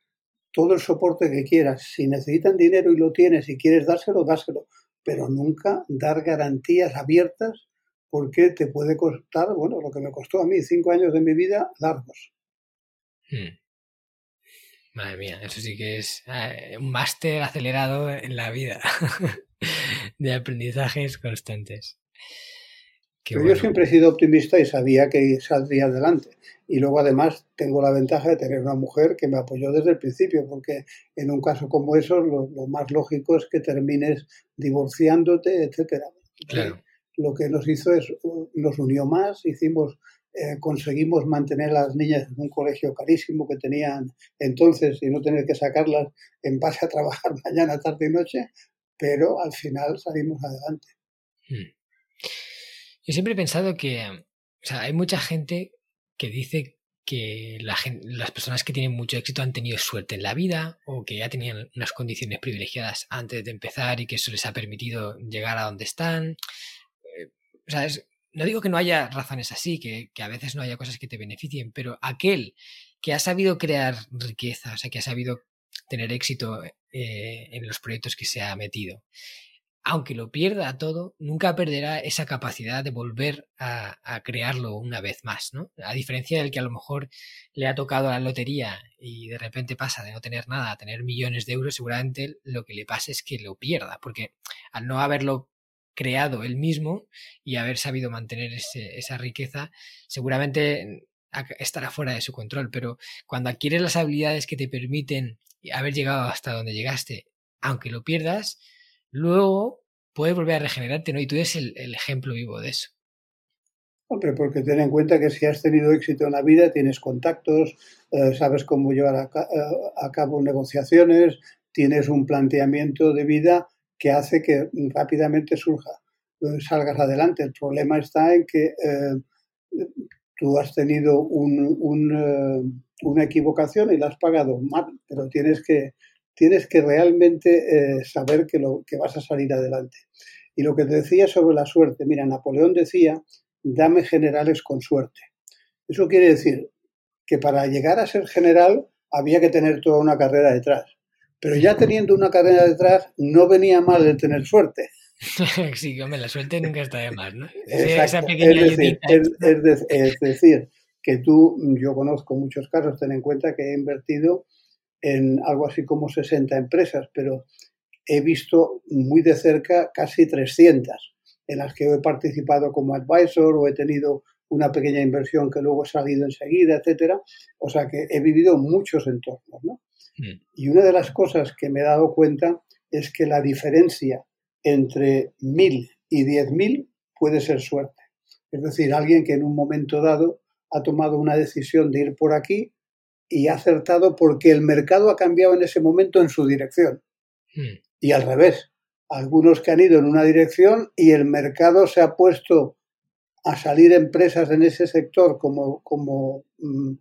Speaker 2: todo el soporte que quieras. Si necesitan dinero y lo tienes y quieres dárselo, dáselo pero nunca dar garantías abiertas porque te puede costar, bueno, lo que me costó a mí, cinco años de mi vida largos.
Speaker 1: Hmm. Madre mía, eso sí que es eh, un máster acelerado en la vida (laughs) de aprendizajes constantes.
Speaker 2: Pero yo siempre he sido optimista y sabía que saldría adelante. Y luego además tengo la ventaja de tener una mujer que me apoyó desde el principio, porque en un caso como eso lo, más lógico es que termines divorciándote, etcétera.
Speaker 1: Claro.
Speaker 2: Lo que nos hizo es, nos unió más, hicimos eh, conseguimos mantener a las niñas en un colegio carísimo que tenían entonces y no tener que sacarlas en base a trabajar (laughs) mañana, tarde y noche, pero al final salimos adelante. Hmm.
Speaker 1: Yo siempre he pensado que hay mucha gente que dice que las personas que tienen mucho éxito han tenido suerte en la vida o que ya tenían unas condiciones privilegiadas antes de empezar y que eso les ha permitido llegar a donde están. Eh, o sea, es, no digo que no haya razones así, que, a veces no haya cosas que te beneficien, pero aquel que ha sabido crear riqueza, o sea, que ha sabido tener éxito eh, en los proyectos que se ha metido, aunque lo pierda todo, nunca perderá esa capacidad de volver a, crearlo una vez más, ¿no? A diferencia del que a lo mejor le ha tocado la lotería y de repente pasa de no tener nada a tener millones de euros, seguramente lo que le pasa es que lo pierda, porque al no haberlo creado él mismo y haber sabido mantener esa riqueza, seguramente estará fuera de su control. Pero cuando adquieres las habilidades que te permiten haber llegado hasta donde llegaste, aunque lo pierdas, luego puedes volver a regenerarte, ¿no? Y tú eres el, ejemplo vivo de eso.
Speaker 2: Hombre, porque ten en cuenta que si has tenido éxito en la vida, tienes contactos, eh, sabes cómo llevar a, eh, a, cabo negociaciones, tienes un planteamiento de vida que hace que rápidamente surja, eh, salgas adelante. El problema está en que tú has tenido eh, una equivocación y la has pagado mal, pero tienes que, tienes que realmente saber que, lo, que vas a salir adelante. Y lo que te decía sobre la suerte, mira, Napoleón decía, dame generales con suerte. Eso quiere decir que para llegar a ser general había que tener toda una carrera detrás. Pero ya teniendo una cadena detrás, no venía mal el tener suerte. (laughs)
Speaker 1: sí, hombre, la suerte nunca está de más, ¿no?
Speaker 2: Esa pequeña es, decir, es, decir, que tú, yo conozco muchos casos, ten en cuenta que he invertido en algo así como 60 empresas, pero he visto muy de cerca casi 300 en las que he participado como advisor o he tenido una pequeña inversión que luego he salido enseguida, etcétera. O sea que he vivido muchos entornos, ¿no? Mm. Y una de las cosas que me he dado cuenta es que la diferencia entre mil y diez mil puede ser suerte. Es decir, alguien que en un momento dado ha tomado una decisión de ir por aquí y ha acertado porque el mercado ha cambiado en ese momento en su dirección. Mm. Y al revés, algunos que han ido en una dirección y el mercado se ha puesto a salir empresas en ese sector como, como mm,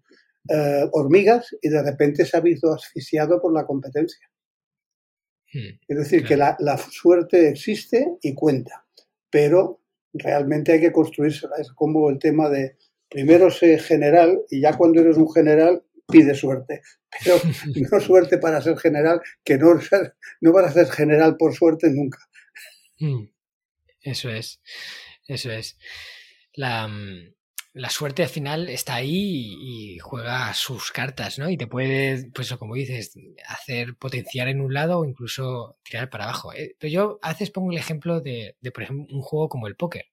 Speaker 2: eh, hormigas y de repente se ha visto asfixiado por la competencia. Hmm, es decir, que la, suerte existe y cuenta, pero realmente hay que construírsela. Es como el tema de primero ser general y ya cuando eres un general pide suerte, pero (laughs) no suerte para ser general, que no, no vas a ser general por suerte nunca.
Speaker 1: Hmm, eso es, eso es. La, mm, la suerte al final está ahí y, juega sus cartas, ¿no? Y te puede, pues como dices, hacer potenciar en un lado o incluso tirar para abajo. ¿eh? Pero yo a veces pongo el ejemplo de, de, por ejemplo, un juego como el póker.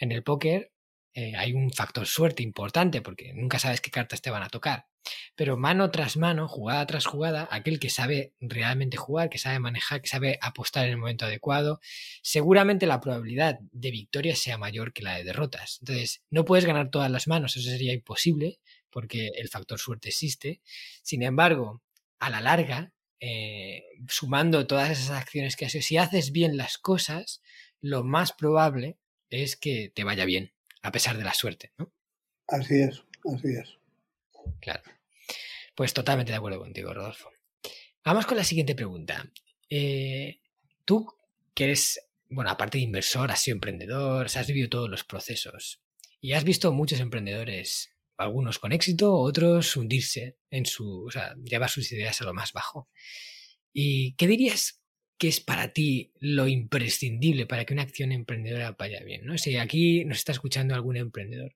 Speaker 1: En el póker eh, hay un factor suerte importante porque nunca sabes qué cartas te van a tocar. Pero mano tras mano, jugada tras jugada, aquel que sabe realmente jugar, que sabe manejar, que sabe apostar en el momento adecuado, seguramente la probabilidad de victoria sea mayor que la de derrotas. Entonces, no puedes ganar todas las manos, eso sería imposible, porque el factor suerte existe. Sin embargo, a la larga, eh, sumando todas esas acciones que haces, si haces bien las cosas, lo más probable es que te vaya bien, a pesar de la suerte, ¿no?
Speaker 2: Así es, así es.
Speaker 1: Claro. Pues totalmente de acuerdo contigo, Rodolfo. Vamos con la siguiente pregunta. Eh, tú, que eres, bueno, aparte de inversor, has sido emprendedor, has vivido todos los procesos y has visto muchos emprendedores, algunos con éxito, otros hundirse en su, o sea, llevar sus ideas a lo más bajo. ¿Y qué dirías qué es para ti lo imprescindible para que una acción emprendedora vaya bien. ¿no? Si aquí nos está escuchando algún emprendedor,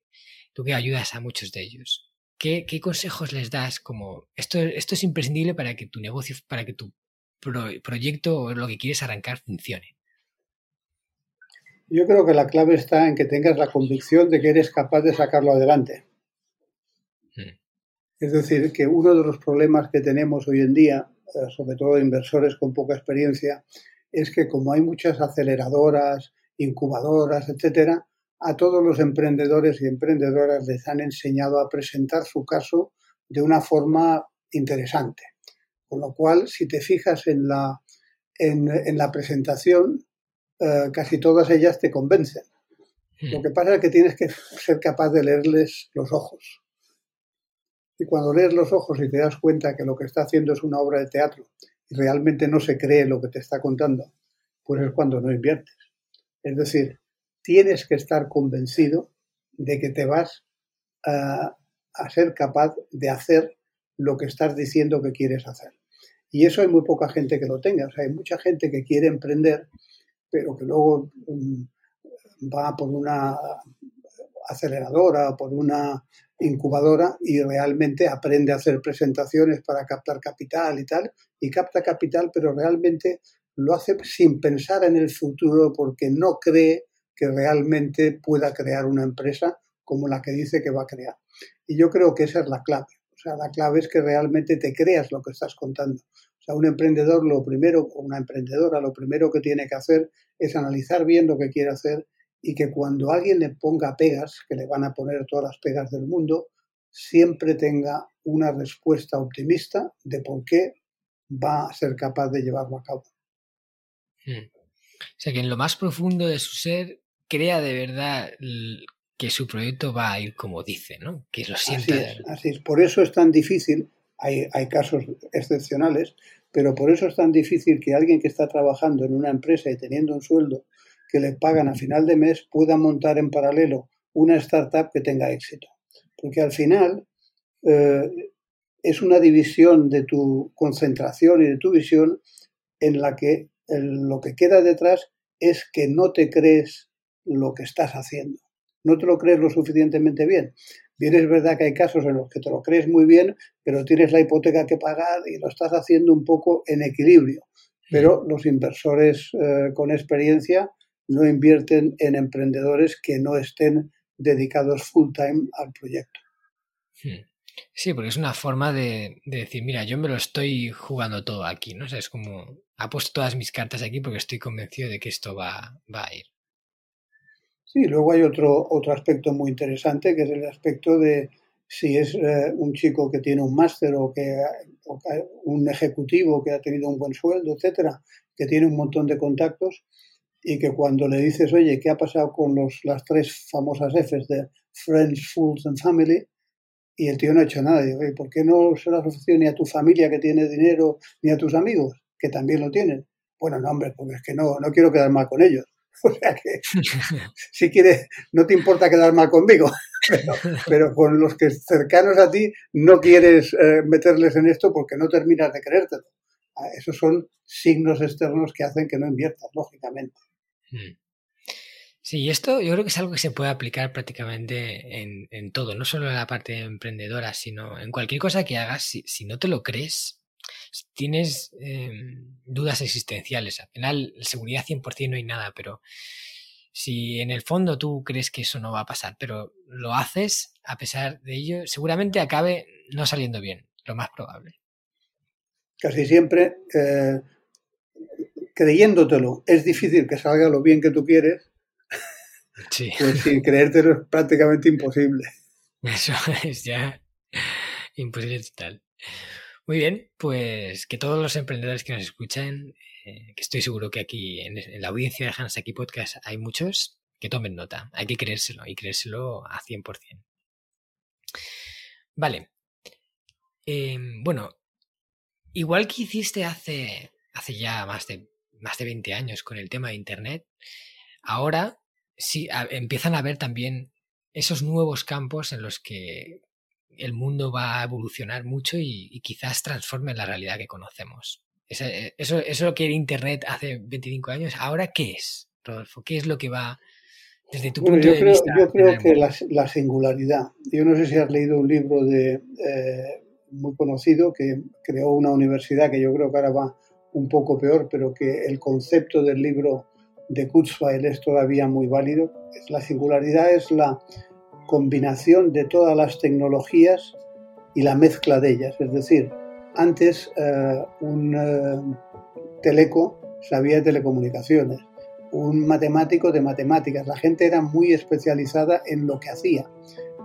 Speaker 1: tú que ayudas a muchos de ellos, ¿qué, consejos les das como esto, esto es imprescindible para que tu negocio, para que tu proyecto o lo que quieres arrancar funcione?
Speaker 2: Yo creo que la clave está en que tengas la convicción de que eres capaz de sacarlo adelante. Hmm. Es decir, que uno de los problemas que tenemos hoy en día, sobre todo inversores con poca experiencia, es que como hay muchas aceleradoras, incubadoras, etcétera, a todos los emprendedores y emprendedoras les han enseñado a presentar su caso de una forma interesante. Con lo cual, si te fijas en la, en la presentación, eh, casi todas ellas te convencen. Lo hmm. que pasa es que tienes que ser capaz de leerles los ojos. Y cuando lees los ojos y te das cuenta que lo que está haciendo es una obra de teatro y realmente no se cree lo que te está contando, pues es cuando no inviertes. Es decir, tienes que estar convencido de que te vas a, ser capaz de hacer lo que estás diciendo que quieres hacer. Y eso hay muy poca gente que lo tenga. O sea, hay mucha gente que quiere emprender pero que luego mm, va por una aceleradora, por una incubadora y realmente aprende a hacer presentaciones para captar capital y tal, y capta capital, pero realmente lo hace sin pensar en el futuro porque no cree que realmente pueda crear una empresa como la que dice que va a crear. Y yo creo que esa es la clave. O sea, la clave es que realmente te creas lo que estás contando. O sea, un emprendedor lo primero, o una emprendedora, lo primero que tiene que hacer es analizar bien lo que quiere hacer y que cuando alguien le ponga pegas, que le van a poner todas las pegas del mundo, siempre tenga una respuesta optimista de por qué va a ser capaz de llevarlo a cabo.
Speaker 1: Hmm. O sea, que en lo más profundo de su ser crea de verdad que su proyecto va a ir como dice, ¿no? Que lo siente.
Speaker 2: Así es, Por eso es tan difícil hay, casos excepcionales, pero por eso es tan difícil que alguien que está trabajando en una empresa y teniendo un sueldo que le pagan a final de mes pueda montar en paralelo una startup que tenga éxito. Porque al final eh, es una división de tu concentración y de tu visión en la que lo que queda detrás es que no te crees lo que estás haciendo. No te lo crees lo suficientemente bien. Bien, es verdad que hay casos en los que te lo crees muy bien, pero tienes la hipoteca que pagar y lo estás haciendo un poco en equilibrio. Pero los inversores eh, con experiencia no invierten en emprendedores que no estén dedicados full time al proyecto.
Speaker 1: Hmm. Sí, porque es una forma de, decir, mira, yo me lo estoy jugando todo aquí, ¿no? es como, ha puesto todas mis cartas aquí porque estoy convencido de que esto va, va a ir.
Speaker 2: Sí, luego hay otro, otro aspecto muy interesante, que es el aspecto de si es eh, un chico que tiene un máster o que, un ejecutivo que ha tenido un buen sueldo, etcétera, que tiene un montón de contactos y que cuando le dices, oye, ¿qué ha pasado con los, las tres famosas Fs de Friends, Fools and Family? Y el tío no ha hecho nada. Digo, ¿por qué no se lo has ofrecido ni a tu familia que tiene dinero, ni a tus amigos, que también lo tienen? Bueno, no, hombre, porque es que no, no quiero quedar mal con ellos. (laughs) O sea que, (laughs) si quieres, no te importa quedar mal conmigo, (laughs) pero, con los que cercanos a ti no quieres eh, meterles en esto porque no terminas de creértelo. Ah, esos son signos externos que hacen que no inviertas, lógicamente. Hmm.
Speaker 1: Sí, esto yo creo que es algo que se puede aplicar prácticamente en, todo, no solo en la parte emprendedora, sino en cualquier cosa que hagas. si no te lo crees, tienes em, dudas existenciales. Al final, seguridad 100% no hay nada, pero si en el fondo tú crees que eso no va a pasar, pero lo haces, a pesar de ello, seguramente acabe no saliendo bien, lo más probable.
Speaker 2: Casi siempre, eh, creyéndotelo, es difícil que salga lo bien que tú quieres. Sí. Pues sin creértelo es prácticamente imposible. (laughs)
Speaker 1: Eso es ya imposible total. Muy bien, pues que todos los emprendedores que nos escuchan, eh, que estoy seguro que aquí en, la audiencia de Hansaki Podcast hay muchos, que tomen nota. Hay que creérselo y creérselo a 100%. Vale. Em, bueno, igual que hiciste hace, hace ya más de, más de 20 años con el tema de Internet, ahora sí empiezan a haber también esos nuevos campos en los que el mundo va a evolucionar mucho y, quizás transforme la realidad que conocemos. Eh, eso, eso que era Internet hace 25 años, ¿ahora qué es, Rodolfo? ¿Qué es lo que va desde tu punto
Speaker 2: yo
Speaker 1: de
Speaker 2: creo,
Speaker 1: vista?
Speaker 2: Yo creo que la, singularidad. Yo no sé si has leído un libro de eh, muy conocido que creó una universidad que yo creo que ahora va un poco peor, pero que el concepto del libro de Kurzweil es todavía muy válido. La singularidad es la combinación de todas las tecnologías y la mezcla de ellas. Es decir, antes eh, un eh, teleco sabía de telecomunicaciones, un matemático de matemáticas. La gente era muy especializada en lo que hacía.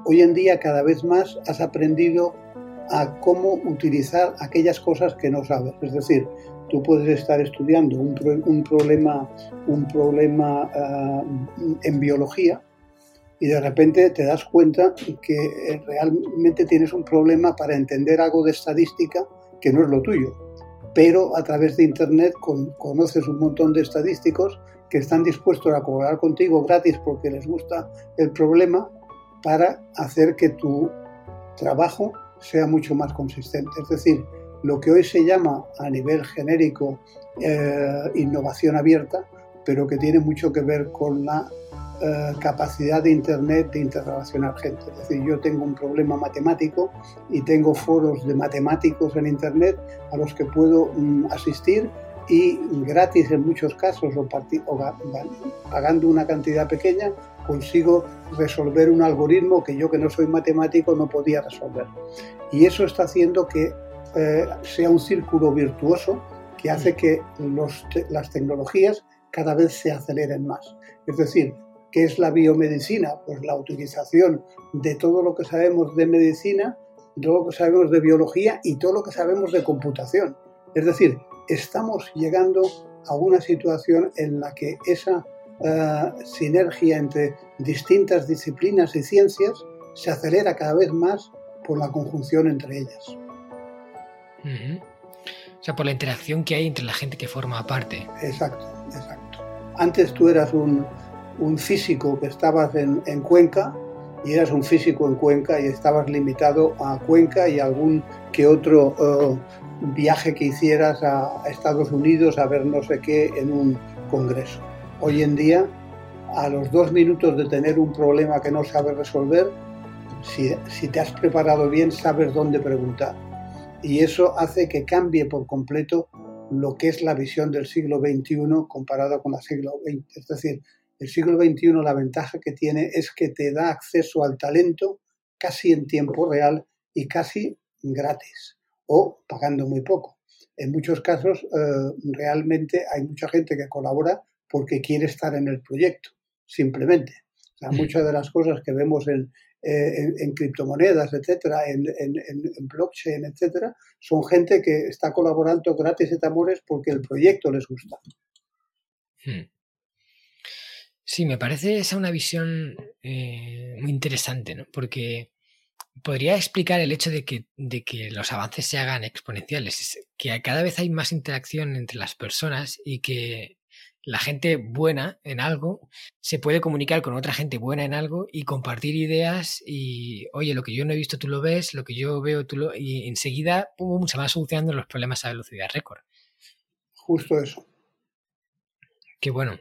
Speaker 2: Hoy en día cada vez más has aprendido a cómo utilizar aquellas cosas que no sabes. Es decir, tú puedes estar estudiando un, problema, un problema eh, en biología y de repente te das cuenta que eh, realmente tienes un problema para entender algo de estadística que no es lo tuyo. Pero a través de Internet conoces un montón de estadísticos que están dispuestos a colaborar contigo gratis porque les gusta el problema para hacer que tu trabajo sea mucho más consistente. Es decir, lo que hoy se llama a nivel genérico eh, innovación abierta, pero que tiene mucho que ver con la eh, capacidad de Internet de interrelacionar gente. Es decir, yo tengo un problema matemático y tengo foros de matemáticos en Internet a los que puedo mm, asistir y gratis en muchos casos o, pagando una cantidad pequeña consigo resolver un algoritmo que yo que no soy matemático no podía resolver. Y eso está haciendo que eh, sea un círculo virtuoso que hace que los, las tecnologías cada vez se aceleren más. Es decir, ¿Qué es la biomedicina? Pues la utilización de todo lo que sabemos de medicina, todo lo que sabemos de biología y todo lo que sabemos de computación. Es decir, estamos llegando a una situación en la que esa eh, sinergia entre distintas disciplinas y ciencias se acelera cada vez más por la conjunción entre ellas.
Speaker 1: O sea, por la interacción que hay entre la gente que forma parte.
Speaker 2: Exacto, exacto. Antes tú eras un, un físico que estabas en, Cuenca y eras un físico en Cuenca y estabas limitado a Cuenca y algún que otro eh, viaje que hicieras a, Estados Unidos a ver no sé qué en un congreso. Hoy en día, a los dos minutos de tener un problema que no sabes resolver, si, te has preparado bien, sabes dónde preguntar. Y eso hace que cambie por completo lo que es la visión del siglo XXI comparado con el siglo XX. Es decir, el siglo XXI la ventaja que tiene es que te da acceso al talento casi en tiempo real y casi gratis o pagando muy poco. En muchos casos eh, realmente hay mucha gente que colabora porque quiere estar en el proyecto, simplemente. Mm. Muchas de las cosas que vemos en, eh, criptomonedas, etcétera, en, blockchain, etcétera, son gente que está colaborando gratis y tamores porque el proyecto les gusta.
Speaker 1: Hmm. Sí, me parece esa una visión eh, muy interesante, ¿no? Porque podría explicar el hecho de que, de que los avances se hagan exponenciales, que cada vez hay más interacción entre las personas y que la gente buena en algo se puede comunicar con otra gente buena en algo y compartir ideas y, oye, lo que yo no he visto tú lo ves, lo que yo veo tú lo... y enseguida pum, se van solucionando los problemas a velocidad récord.
Speaker 2: Justo eso.
Speaker 1: Qué bueno.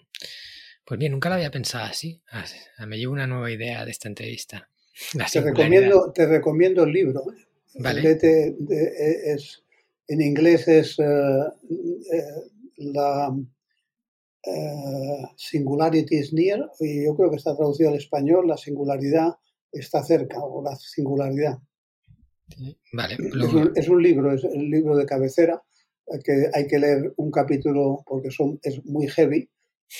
Speaker 1: Pues bien, nunca lo había pensado así. Ah, me llevo una nueva idea de esta entrevista. (laughs)
Speaker 2: te, recomiendo, te recomiendo el libro. Vale. E, es, en inglés es eh, eh, la uh, Singularity is near, y yo creo que está traducido al español, la singularidad está cerca, o la singularidad.
Speaker 1: Vale.
Speaker 2: Es, un, libro, es el libro de cabecera, que hay que leer un capítulo porque son, es muy heavy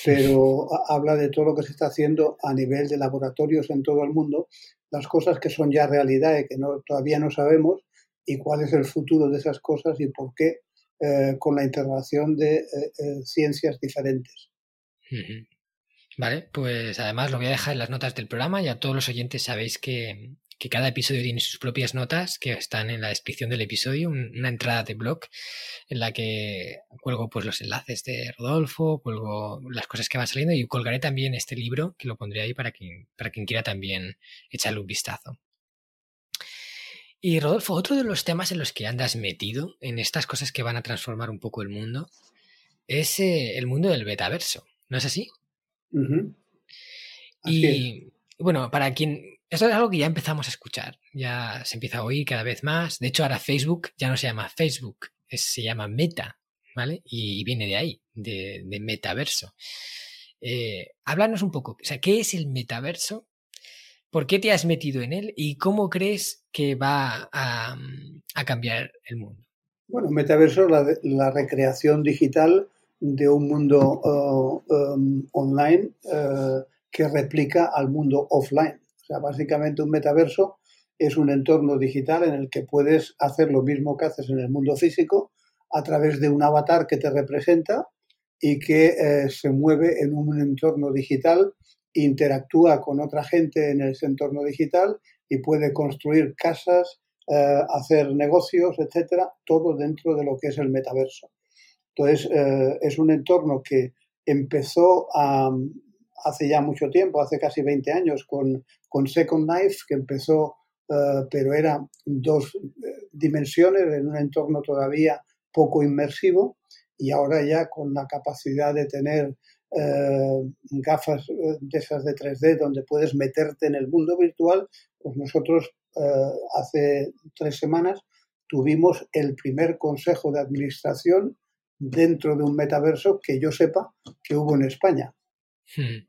Speaker 2: pero habla de todo lo que se está haciendo a nivel de laboratorios en todo el mundo, las cosas que son ya realidad y que no, todavía no sabemos y cuál es el futuro de esas cosas y por qué eh, con la integración de eh, eh, ciencias diferentes.
Speaker 1: Vale, pues además lo voy a dejar en las notas del programa y a todos los oyentes sabéis que que cada episodio tiene sus propias notas que están en la descripción del episodio, una entrada de blog en la que cuelgo pues los enlaces de Rodolfo, cuelgo las cosas que van saliendo y colgaré también este libro que lo pondré ahí para quien, para quien quiera también echarle un vistazo. Y Rodolfo, otro de los temas en los que andas metido, en estas cosas que van a transformar un poco el mundo, es eh, el mundo del metaverso, ¿no es así? y bueno, para quien... Esto es algo que ya empezamos a escuchar, ya se empieza a oír cada vez más. De hecho, ahora Facebook ya no se llama Facebook, se llama Meta, ¿vale? Y, viene de ahí, de, metaverso. Eh, háblanos un poco, o sea, ¿qué es el metaverso? ¿Por qué te has metido en él y cómo crees que va a, cambiar el mundo?
Speaker 2: Bueno, metaverso es la, recreación digital de un mundo uh, um, online uh, que replica al mundo offline. O sea, básicamente un metaverso es un entorno digital en el que puedes hacer lo mismo que haces en el mundo físico a través de un avatar que te representa y que eh, se mueve en un entorno digital, interactúa con otra gente en ese entorno digital y puede construir casas, eh, hacer negocios, etcétera, todo dentro de lo que es el metaverso. Entonces, eh, es un entorno que empezó hace ya mucho tiempo, hace casi 20 años, con, con Second Life, que empezó, pero era dos dimensiones en un entorno todavía poco inmersivo y ahora ya con la capacidad de tener eh, gafas eh, de esas de 3D donde puedes meterte en el mundo virtual, pues nosotros eh, hace tres semanas tuvimos el primer consejo de administración dentro de un metaverso que yo sepa que hubo en España.
Speaker 1: Hmm.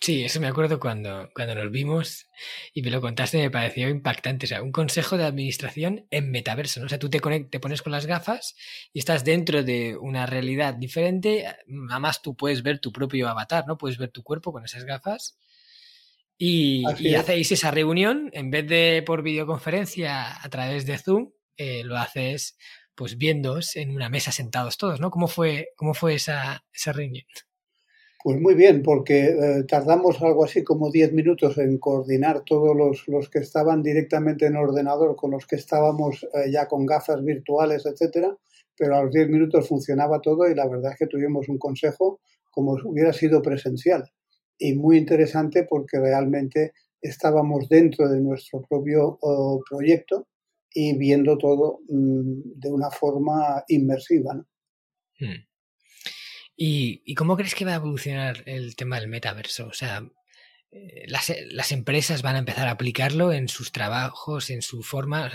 Speaker 1: Sí, eso me acuerdo cuando, cuando nos vimos y me lo contaste, me pareció impactante. O sea, un consejo de administración en metaverso. ¿no? O sea, tú te, te pones con las gafas y estás dentro de una realidad diferente. Además, tú puedes ver tu propio avatar, ¿no? Puedes ver tu cuerpo con esas gafas. Y, hacéis esa reunión, en vez de por videoconferencia a través de Zoom, eh, lo haces pues viéndoos en una mesa sentados todos, ¿no? ¿Cómo fue, cómo fue esa, esa reunión?
Speaker 2: Pues muy bien, porque eh, tardamos algo así como 10 minutos en coordinar todos los, los, que estaban directamente en ordenador con los que estábamos eh, ya con gafas virtuales, etcétera, pero a los 10 minutos funcionaba todo y la verdad es que tuvimos un consejo como si hubiera sido presencial y muy interesante porque realmente estábamos dentro de nuestro propio proyecto y viendo todo mm, de una forma inmersiva. ¿no? Hmm.
Speaker 1: ¿Y, cómo crees que va a evolucionar el tema del metaverso? O sea, eh, las, empresas van a empezar a aplicarlo en sus trabajos, en su forma.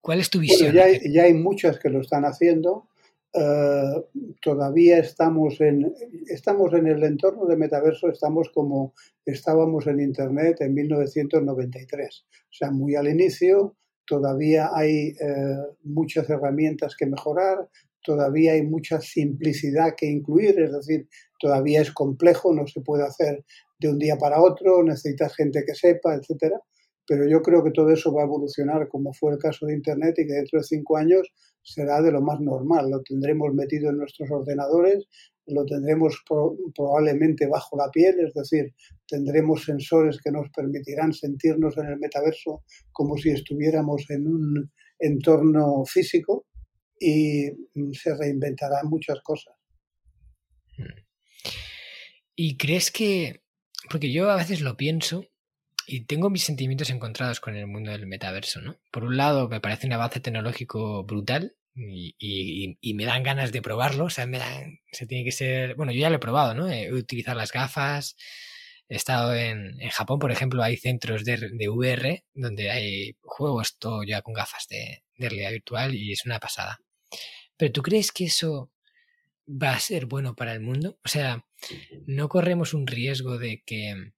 Speaker 1: ¿Cuál es tu visión?
Speaker 2: ya, hay, muchas que lo están haciendo. Eh, todavía estamos en, estamos en el entorno de metaverso, estamos como estábamos en Internet en 1993. O sea, muy al inicio, todavía hay eh, muchas herramientas que mejorar, todavía hay mucha simplicidad que incluir, es decir, todavía es complejo, no se puede hacer de un día para otro, necesitas gente que sepa, etcétera. Pero yo creo que todo eso va a evolucionar, como fue el caso de Internet, y que dentro de cinco años será de lo más normal. Lo tendremos metido en nuestros ordenadores, lo tendremos probablemente bajo la piel, es decir, tendremos sensores que nos permitirán sentirnos en el metaverso como si estuviéramos en un entorno físico y se reinventarán muchas cosas.
Speaker 1: ¿Y crees que, porque yo a veces lo pienso y tengo mis sentimientos encontrados con el mundo del metaverso, ¿no? Por un lado, me parece un avance tecnológico brutal y, me dan ganas de probarlo, o sea, me dan, se tiene que ser, bueno, yo ya lo he probado, ¿no? He utilizado las gafas, he estado en, en Japón, por ejemplo, hay centros de, de, VR donde hay juegos todo ya con gafas de, de realidad virtual y es una pasada. Pero ¿tú crees que eso va a ser bueno para el mundo? O sea, ¿no corremos un riesgo de que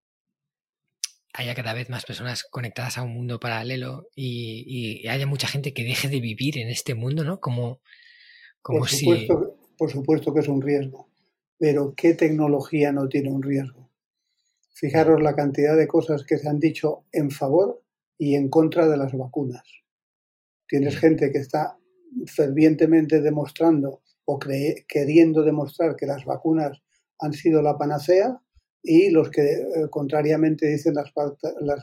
Speaker 1: haya cada vez más personas conectadas a un mundo paralelo y, haya mucha gente que deje de vivir en este mundo, ¿no? Como, como
Speaker 2: por supuesto, si... Por supuesto que es un riesgo, pero ¿qué tecnología no tiene un riesgo? Fijaros la cantidad de cosas que se han dicho en favor y en contra de las vacunas. Tienes mm. gente que está fervientemente demostrando o queriendo demostrar que las vacunas han sido la panacea y los que eh, contrariamente dicen las, las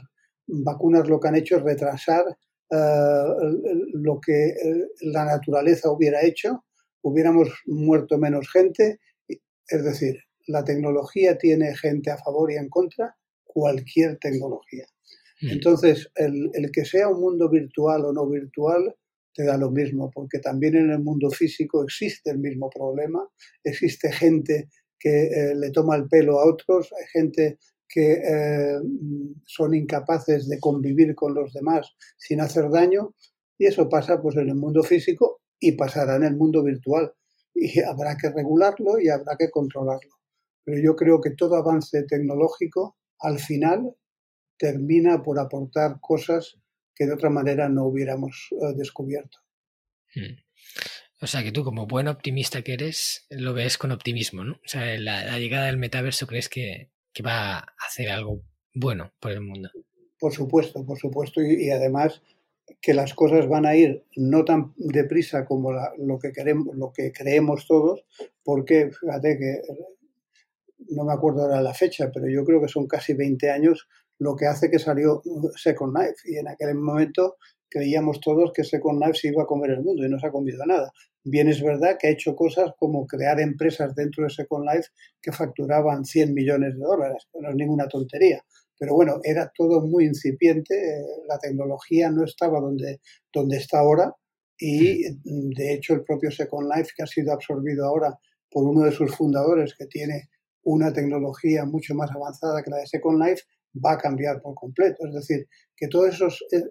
Speaker 2: vacunas lo que han hecho es retrasar eh, lo que eh, la naturaleza hubiera hecho, hubiéramos muerto menos gente. Es decir, la tecnología tiene gente a favor y en contra, cualquier tecnología. Hmm. Entonces, el, el, que sea un mundo virtual o no virtual te da lo mismo, porque también en el mundo físico existe el mismo problema, existe gente que eh, le toma el pelo a otros, hay gente que eh, son incapaces de convivir con los demás sin hacer daño, y eso pasa pues en el mundo físico y pasará en el mundo virtual. Y habrá que regularlo y habrá que controlarlo. Pero yo creo que todo avance tecnológico al final termina por aportar cosas que de otra manera no hubiéramos eh, descubierto.
Speaker 1: Hmm. O sea que tú, como buen optimista que eres, lo ves con optimismo, ¿no? O sea, la, llegada del metaverso crees que, va a hacer algo bueno por el mundo.
Speaker 2: Por supuesto, por supuesto. Y, además que las cosas van a ir no tan deprisa como lo, que queremos, lo que creemos todos, porque fíjate que no me acuerdo ahora la fecha, pero yo creo que son casi 20 años lo que hace que salió Second Life. Y en aquel momento creíamos todos que Second Life se iba a comer el mundo y no se ha comido nada. Bien es verdad que ha hecho cosas como crear empresas dentro de Second Life que facturaban 100 millones de dólares, no es ninguna tontería. Pero bueno, era todo muy incipiente, eh, la tecnología no estaba donde, donde está ahora y de hecho el propio Second Life, que ha sido absorbido ahora por uno de sus fundadores que tiene una tecnología mucho más avanzada que la de Second Life, va a cambiar por completo. Es decir, que todo eso, eh,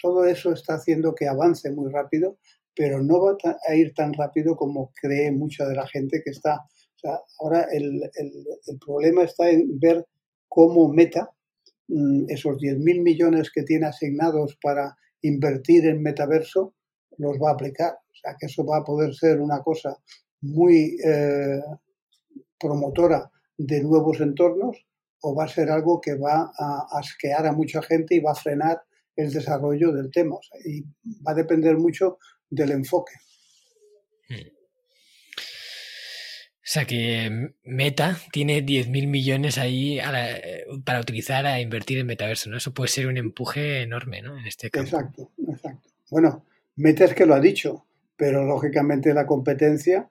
Speaker 2: todo eso está haciendo que avance muy rápido, pero no va a ir tan rápido como cree mucha de la gente que está. ahora el, problema está en ver cómo Meta, mm, esos 10.000 millones que tiene asignados para invertir en metaverso, los va a aplicar. O sea, que eso va a poder ser una cosa muy eh, promotora de nuevos entornos o va a ser algo que va a asquear a mucha gente y va a frenar el desarrollo del tema. y va a depender mucho del enfoque. Hmm.
Speaker 1: O sea que Meta tiene 10.000 millones ahí para utilizar a invertir en metaverso, ¿no? Eso puede ser un empuje enorme, ¿no? En este
Speaker 2: caso. Exacto, exacto. Bueno, Meta es que lo ha dicho, pero lógicamente la competencia,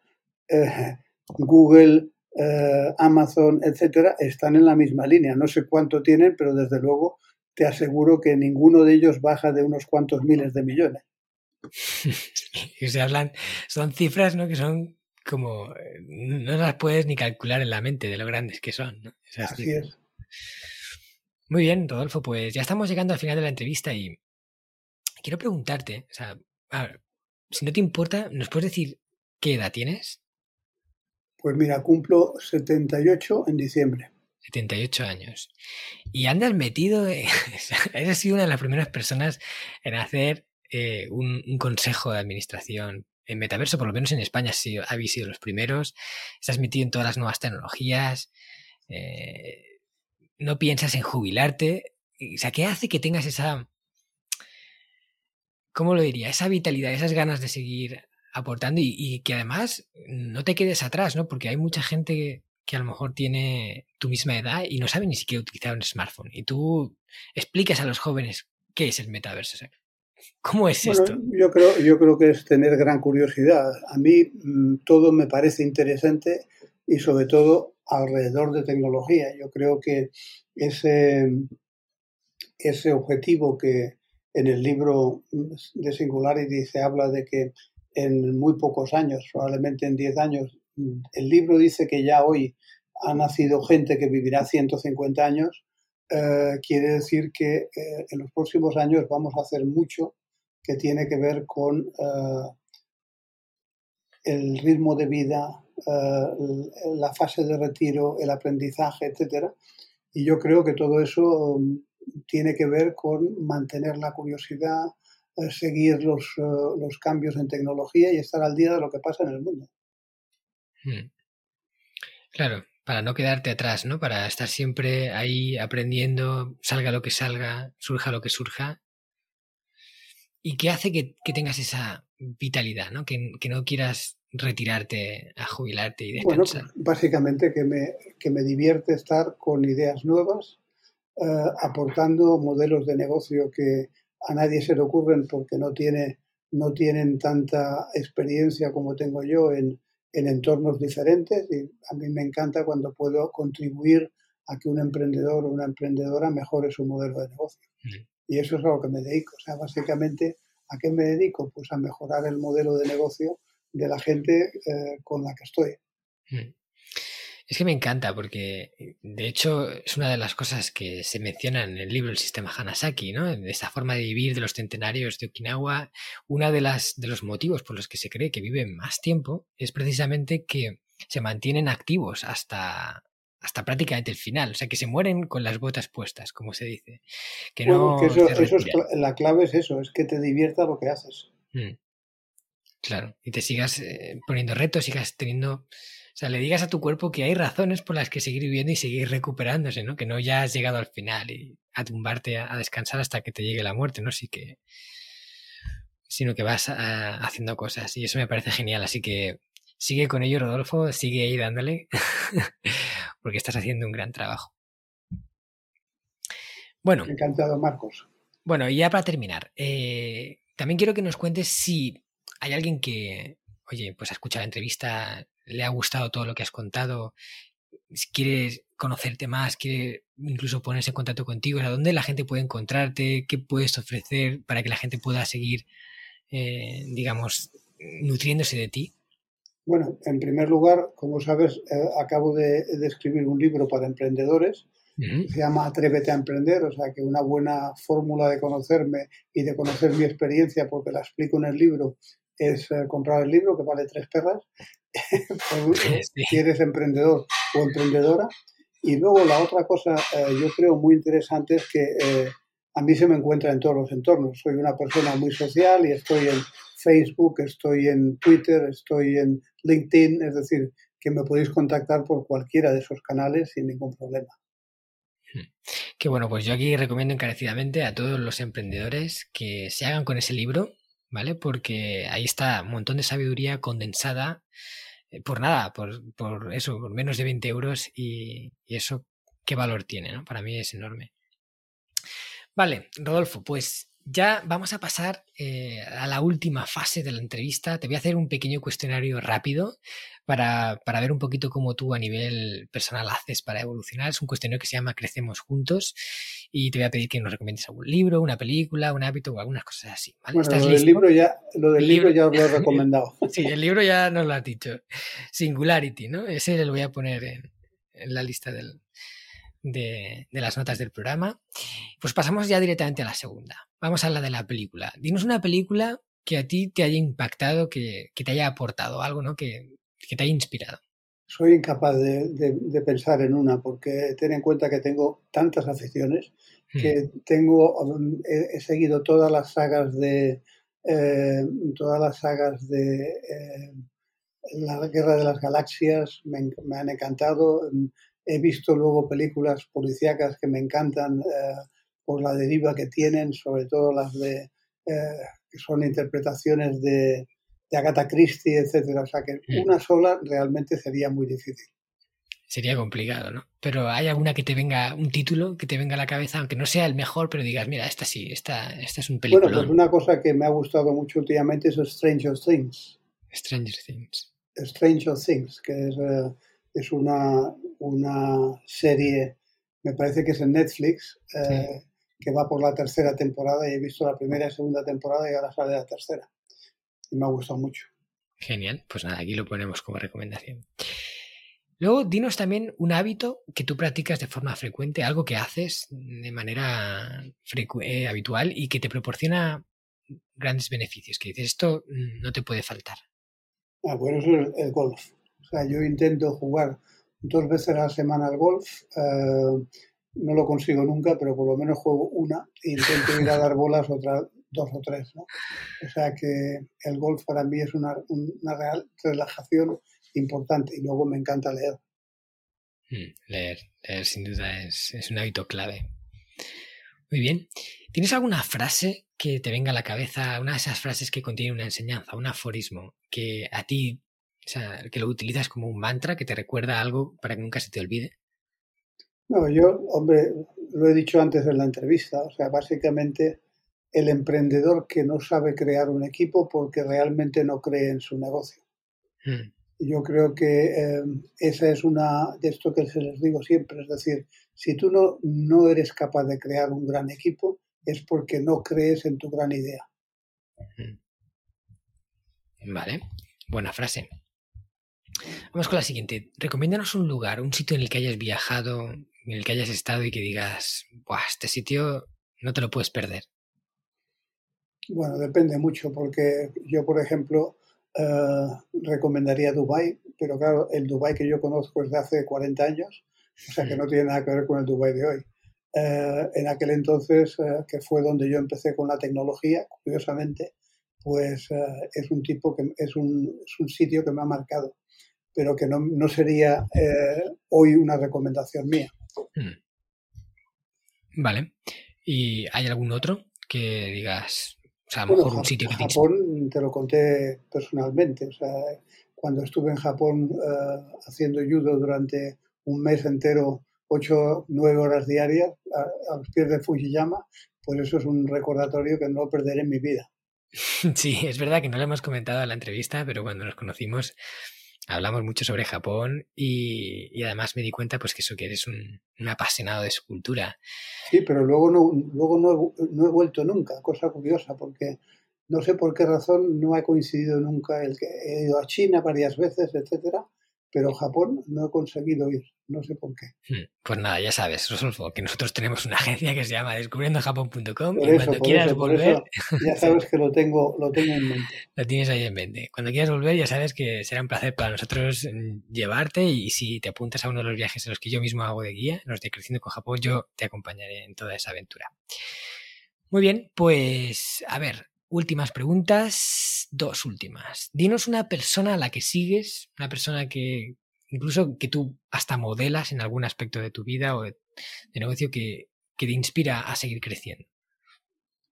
Speaker 2: eh, Google, eh, Amazon, etcétera, están en la misma línea. No sé cuánto tienen, pero desde luego te aseguro que ninguno de ellos baja de unos cuantos miles de millones. (laughs)
Speaker 1: hablan, son cifras ¿no? que son como, no las puedes ni calcular en la mente de lo grandes que son.
Speaker 2: Así es.
Speaker 1: Muy bien, Rodolfo, pues ya estamos llegando al final de la entrevista y quiero preguntarte, o sea, si no te importa, ¿nos puedes decir qué edad tienes?
Speaker 2: Pues mira, cumplo 78 en diciembre.
Speaker 1: 78 años. Y andas metido, (laughs) eres sido una de las primeras personas en hacer eh, un, consejo de administración en metaverso, por lo menos en España sí, habéis sido los primeros. Estás metido en todas las nuevas tecnologías. Eh, no piensas en jubilarte. O sea, ¿qué hace que tengas esa... ¿Cómo lo diría? Esa vitalidad, esas ganas de seguir aportando y, que además no te quedes atrás, ¿no? Porque hay mucha gente que a lo mejor tiene tu misma edad y no sabe ni siquiera utilizar un smartphone. Y tú explicas a los jóvenes qué es el metaverso. ¿Cómo es esto?
Speaker 2: Yo creo, yo creo que es tener gran curiosidad. A mí mm, todo me parece interesante y sobre todo alrededor de tecnología. Yo creo que ese, ese objetivo que en el libro de Singularity se habla de que en muy pocos años, probablemente en 10 años. El libro dice que ya hoy ha nacido gente que vivirá 150 años. Eh, quiere decir que eh, en los próximos años vamos a hacer mucho que tiene que ver con eh, el ritmo de vida, la fase de retiro, el aprendizaje, etcétera. Y yo creo que todo eso mm, tiene que ver con mantener la curiosidad, seguir los, eh, los, cambios en tecnología y estar al día de lo que pasa en el mundo.
Speaker 1: Hmm. Claro, para no quedarte atrás, ¿no? Para estar siempre ahí aprendiendo, salga lo que salga, surja lo que surja. ¿Y qué hace que, tengas esa vitalidad, ¿no? Que, no quieras retirarte a jubilarte y descansar.
Speaker 2: Bueno, básicamente que me, que me divierte estar con ideas nuevas, eh, aportando modelos de negocio que, a nadie se le ocurren porque no, tiene, no tienen tanta experiencia como tengo yo en, en entornos diferentes y a mí me encanta cuando puedo contribuir a que un emprendedor o una emprendedora mejore su modelo de negocio. Y eso es a lo que me dedico. O sea, básicamente, ¿a qué me dedico? Pues a mejorar el modelo de negocio de la gente eh, con la que estoy.
Speaker 1: Es que me encanta porque, de hecho, es una de las cosas que se menciona en el libro El sistema Hanasaki, ¿no? De esta forma de vivir de los centenarios de Okinawa. Una de las de los motivos por los que se cree que viven más tiempo es precisamente que se mantienen activos hasta, hasta prácticamente el final, o sea, que se mueren con las botas puestas, como se dice. Que no
Speaker 2: eso, es, la clave es eso, es que te divierta lo que haces. Mm.
Speaker 1: Claro, y te sigas eh, poniendo retos, sigas teniendo, sea, le digas a tu cuerpo que hay razones por las que seguir viviendo y seguir recuperándose, ¿no? Que no ya has llegado al final y a tumbarte a, descansar hasta que te llegue la muerte, ¿no? Sí que, sino que vas ah, haciendo cosas y eso me parece genial, así que sigue con ello, Rodolfo, sigue ahí dándole, (laughs) porque estás haciendo un gran trabajo. Bueno.
Speaker 2: Encantado, Marcos.
Speaker 1: Bueno, y ya para terminar, eh, también quiero que nos cuentes si hay alguien que, oye, pues ha escuchado la entrevista, le ha gustado todo lo que has contado, quiere conocerte más, quiere incluso ponerse en contacto contigo, ¿a dónde la gente puede encontrarte? ¿Qué puedes ofrecer para que la gente pueda seguir, eh, digamos, nutriéndose de ti?
Speaker 2: Bueno, en primer lugar, como sabes, eh, acabo de, escribir un libro para emprendedores. Se llama Atrévete a emprender, o sea que una buena fórmula de conocerme y de conocer mi experiencia, porque la explico en el libro, es eh, comprar el libro que vale tres perras, (laughs) si (laughs) eres emprendedor o emprendedora. Y luego la otra cosa, eh, yo creo muy interesante, es que eh, a mí se me encuentra en todos los entornos. Soy una persona muy social y estoy en Facebook, estoy en Twitter, estoy en LinkedIn, es decir, que me podéis contactar por cualquiera de esos canales sin ningún problema.
Speaker 1: Hmm. Qué bueno, pues yo aquí recomiendo encarecidamente a todos los emprendedores que se hagan con ese libro ¿vale? Porque ahí está un montón de sabiduría condensada eh, por nada, por, por eso, por menos de 20 euros y, eso, ¿qué valor tiene? ¿no? Para mí es enorme. Vale, Rodolfo, pues ya vamos a pasar eh, a la última fase de la entrevista. Te voy a hacer un pequeño cuestionario rápido para, para, ver un poquito cómo tú a nivel personal haces para evolucionar. Es un cuestionario que se llama Crecemos Juntos y te voy a pedir que nos recomiendes algún libro, una película, un hábito o algunas cosas así.
Speaker 2: Bueno, lo del, libro ya, lo del libro, ya os lo he (laughs) recomendado.
Speaker 1: sí, el libro ya nos lo has dicho. Singularity, ¿no? Ese lo voy a poner en, en la lista del, de, las notas del programa. Pues pasamos ya directamente a la segunda. Vamos a la de la película. Dinos una película que a ti te haya impactado, que, te haya aportado algo, ¿no? Que, te haya inspirado.
Speaker 2: Soy incapaz de, pensar en una porque ten en cuenta que tengo tantas aficiones que tengo he, seguido todas las sagas de eh, todas las sagas de eh, la Guerra de las Galaxias me, me, han encantado He visto luego películas policíacas que me encantan eh, por la deriva que tienen, sobre todo las de eh, que son interpretaciones de, de Agatha Christie, etcétera. O sea que mm. una sola realmente sería muy difícil.
Speaker 1: Sería complicado, ¿no? Pero hay alguna que te venga, un título que te venga a la cabeza, aunque no sea el mejor, pero digas, mira, esta sí, esta, esta es un película.
Speaker 2: Bueno, pues una cosa que me ha gustado mucho últimamente es Stranger Things.
Speaker 1: Stranger Things.
Speaker 2: Stranger Things, que es, eh, es una, una serie, me parece que es en Netflix, eh, que va por la tercera temporada y he visto la primera y segunda temporada y ahora sale la tercera. Y me ha gustado mucho.
Speaker 1: Genial, pues nada, aquí lo ponemos como recomendación. Luego, dinos también un hábito que tú practicas de forma frecuente, algo que haces de manera eh, habitual y que te proporciona grandes beneficios, que dices, esto no te puede faltar.
Speaker 2: Ah, bueno, es el golf. O sea, yo intento jugar dos veces a la semana al golf. Eh, no lo consigo nunca, pero por lo menos juego una e intento ir a dar bolas otras dos o tres. ¿no? O sea que el golf para mí es una, una real relajación importante y luego me encanta leer.
Speaker 1: Hmm, leer, leer sin duda es, es un hábito clave. Muy bien. ¿Tienes alguna frase que te venga a la cabeza, una de esas frases que contiene una enseñanza, un aforismo que a ti o sea, que lo utilizas como un mantra que te recuerda algo para que nunca se te olvide.
Speaker 2: No, yo, hombre, lo he dicho antes en la entrevista, o sea, básicamente el emprendedor que no sabe crear un equipo porque realmente no cree en su negocio. Hmm. Yo creo que eh, esa es una de esto que se les digo siempre, es decir, si tú no, no eres capaz de crear un gran equipo, es porque no crees en tu gran idea.
Speaker 1: Vale, buena frase. Vamos con la siguiente. Recomiéndanos un lugar, un sitio en el que hayas viajado, en el que hayas estado y que digas, Buah, este sitio no te lo puedes perder.
Speaker 2: Bueno, depende mucho, porque yo, por ejemplo, eh, recomendaría Dubai, pero claro, el Dubai que yo conozco es de hace 40 años, o sea que no tiene nada que ver con el Dubai de hoy. Eh, en aquel entonces, eh, que fue donde yo empecé con la tecnología, curiosamente, pues es un tipo que es un, es un, sitio que me ha marcado, pero que no, no sería hoy una recomendación mía. Hmm.
Speaker 1: Vale. ¿Y hay algún otro que digas,
Speaker 2: o sea, a lo mejor un sitio que te Japón te lo conté personalmente. O sea, cuando estuve en Japón uh, haciendo judo durante un mes entero, ocho, nueve horas diarias, a, a, los pies de Fujiyama, pues eso es un recordatorio que no perderé en mi vida. (laughs)
Speaker 1: Sí, es verdad que no lo hemos comentado en la entrevista, pero cuando nos conocimos hablamos mucho sobre Japón y, además me di cuenta pues que eso que eres un, apasionado de su cultura.
Speaker 2: Sí, pero luego no, luego no no he, vuelto nunca, cosa curiosa, porque no sé por qué razón no ha coincidido nunca el que he ido a China varias veces, etcétera, pero Japón no he conseguido ir, no sé por qué.
Speaker 1: Hmm, pues nada, ya sabes, Rosolfo, que nosotros tenemos una agencia que se llama descubriendojapón.com y cuando quieras volver...
Speaker 2: ya (laughs) sabes que lo tengo, lo tengo en mente.
Speaker 1: lo tienes ahí en mente. Cuando quieras volver ya sabes que será un placer para nosotros mm, llevarte y si te apuntas a uno de los viajes en los que yo mismo hago de guía, los de Creciendo con Japón, yo te acompañaré en toda esa aventura. Muy bien, pues a ver, últimas preguntas, dos últimas. Dinos una persona a la que sigues, una persona que incluso que tú hasta modelas en algún aspecto de tu vida o de, negocio que, que, te inspira a seguir creciendo.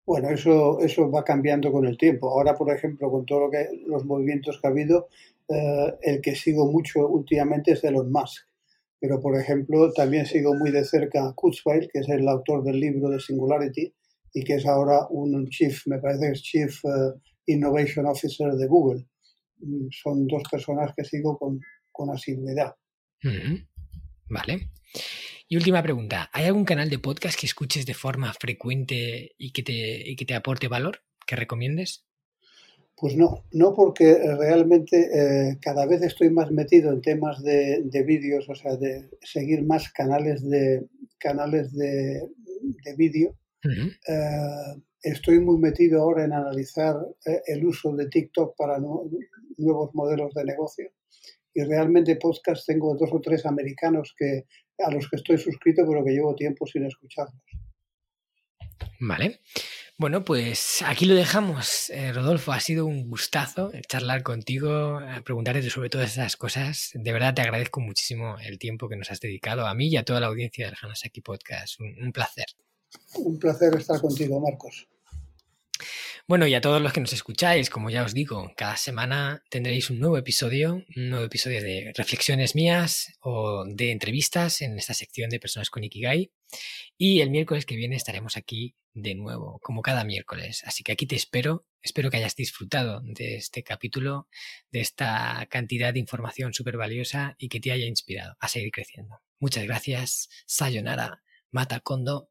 Speaker 2: Bueno, eso, eso va cambiando con el tiempo. Ahora, por ejemplo, con todos lo los movimientos que ha habido, eh, el que sigo mucho últimamente es Elon Musk. Pero, por ejemplo, también sigo muy de cerca a Kurzweil, que es el autor del libro de Singularity, y que es ahora un chief, me parece que es Chief eh, Innovation Officer de Google. Mm, son dos personas que sigo con, con asiduidad.
Speaker 1: Vale. Y última pregunta, ¿hay algún canal de podcast que escuches de forma frecuente y que te, y que te aporte valor, que recomiendes?
Speaker 2: Pues no, no porque realmente eh, cada vez estoy más metido en temas de, de vídeos, o sea, de seguir más canales de canales de, de vídeo eh, estoy muy metido ahora en analizar eh, el uso de TikTok para nuevos modelos de negocio. Y realmente podcast tengo dos o tres americanos que, a los que estoy suscrito, pero que llevo tiempo sin escucharlos.
Speaker 1: Vale. Bueno, pues aquí lo dejamos. Eh, Rodolfo, ha sido un gustazo charlar contigo, preguntarte sobre todas esas cosas. De verdad te agradezco muchísimo el tiempo que nos has dedicado a mí y a toda la audiencia del Hanasaki Podcast. un placer.
Speaker 2: Un placer estar contigo, Marcos.
Speaker 1: Bueno, y a todos los que nos escucháis, como ya os digo, cada semana tendréis un nuevo episodio, un nuevo episodio de reflexiones mías o de entrevistas en esta sección de personas con Ikigai. Y el miércoles que viene estaremos aquí de nuevo, como cada miércoles. Así que aquí te espero. Espero que hayas disfrutado de este capítulo, de esta cantidad de información súper valiosa y que te haya inspirado a seguir creciendo. Muchas gracias. Sayonara. Mata Kondo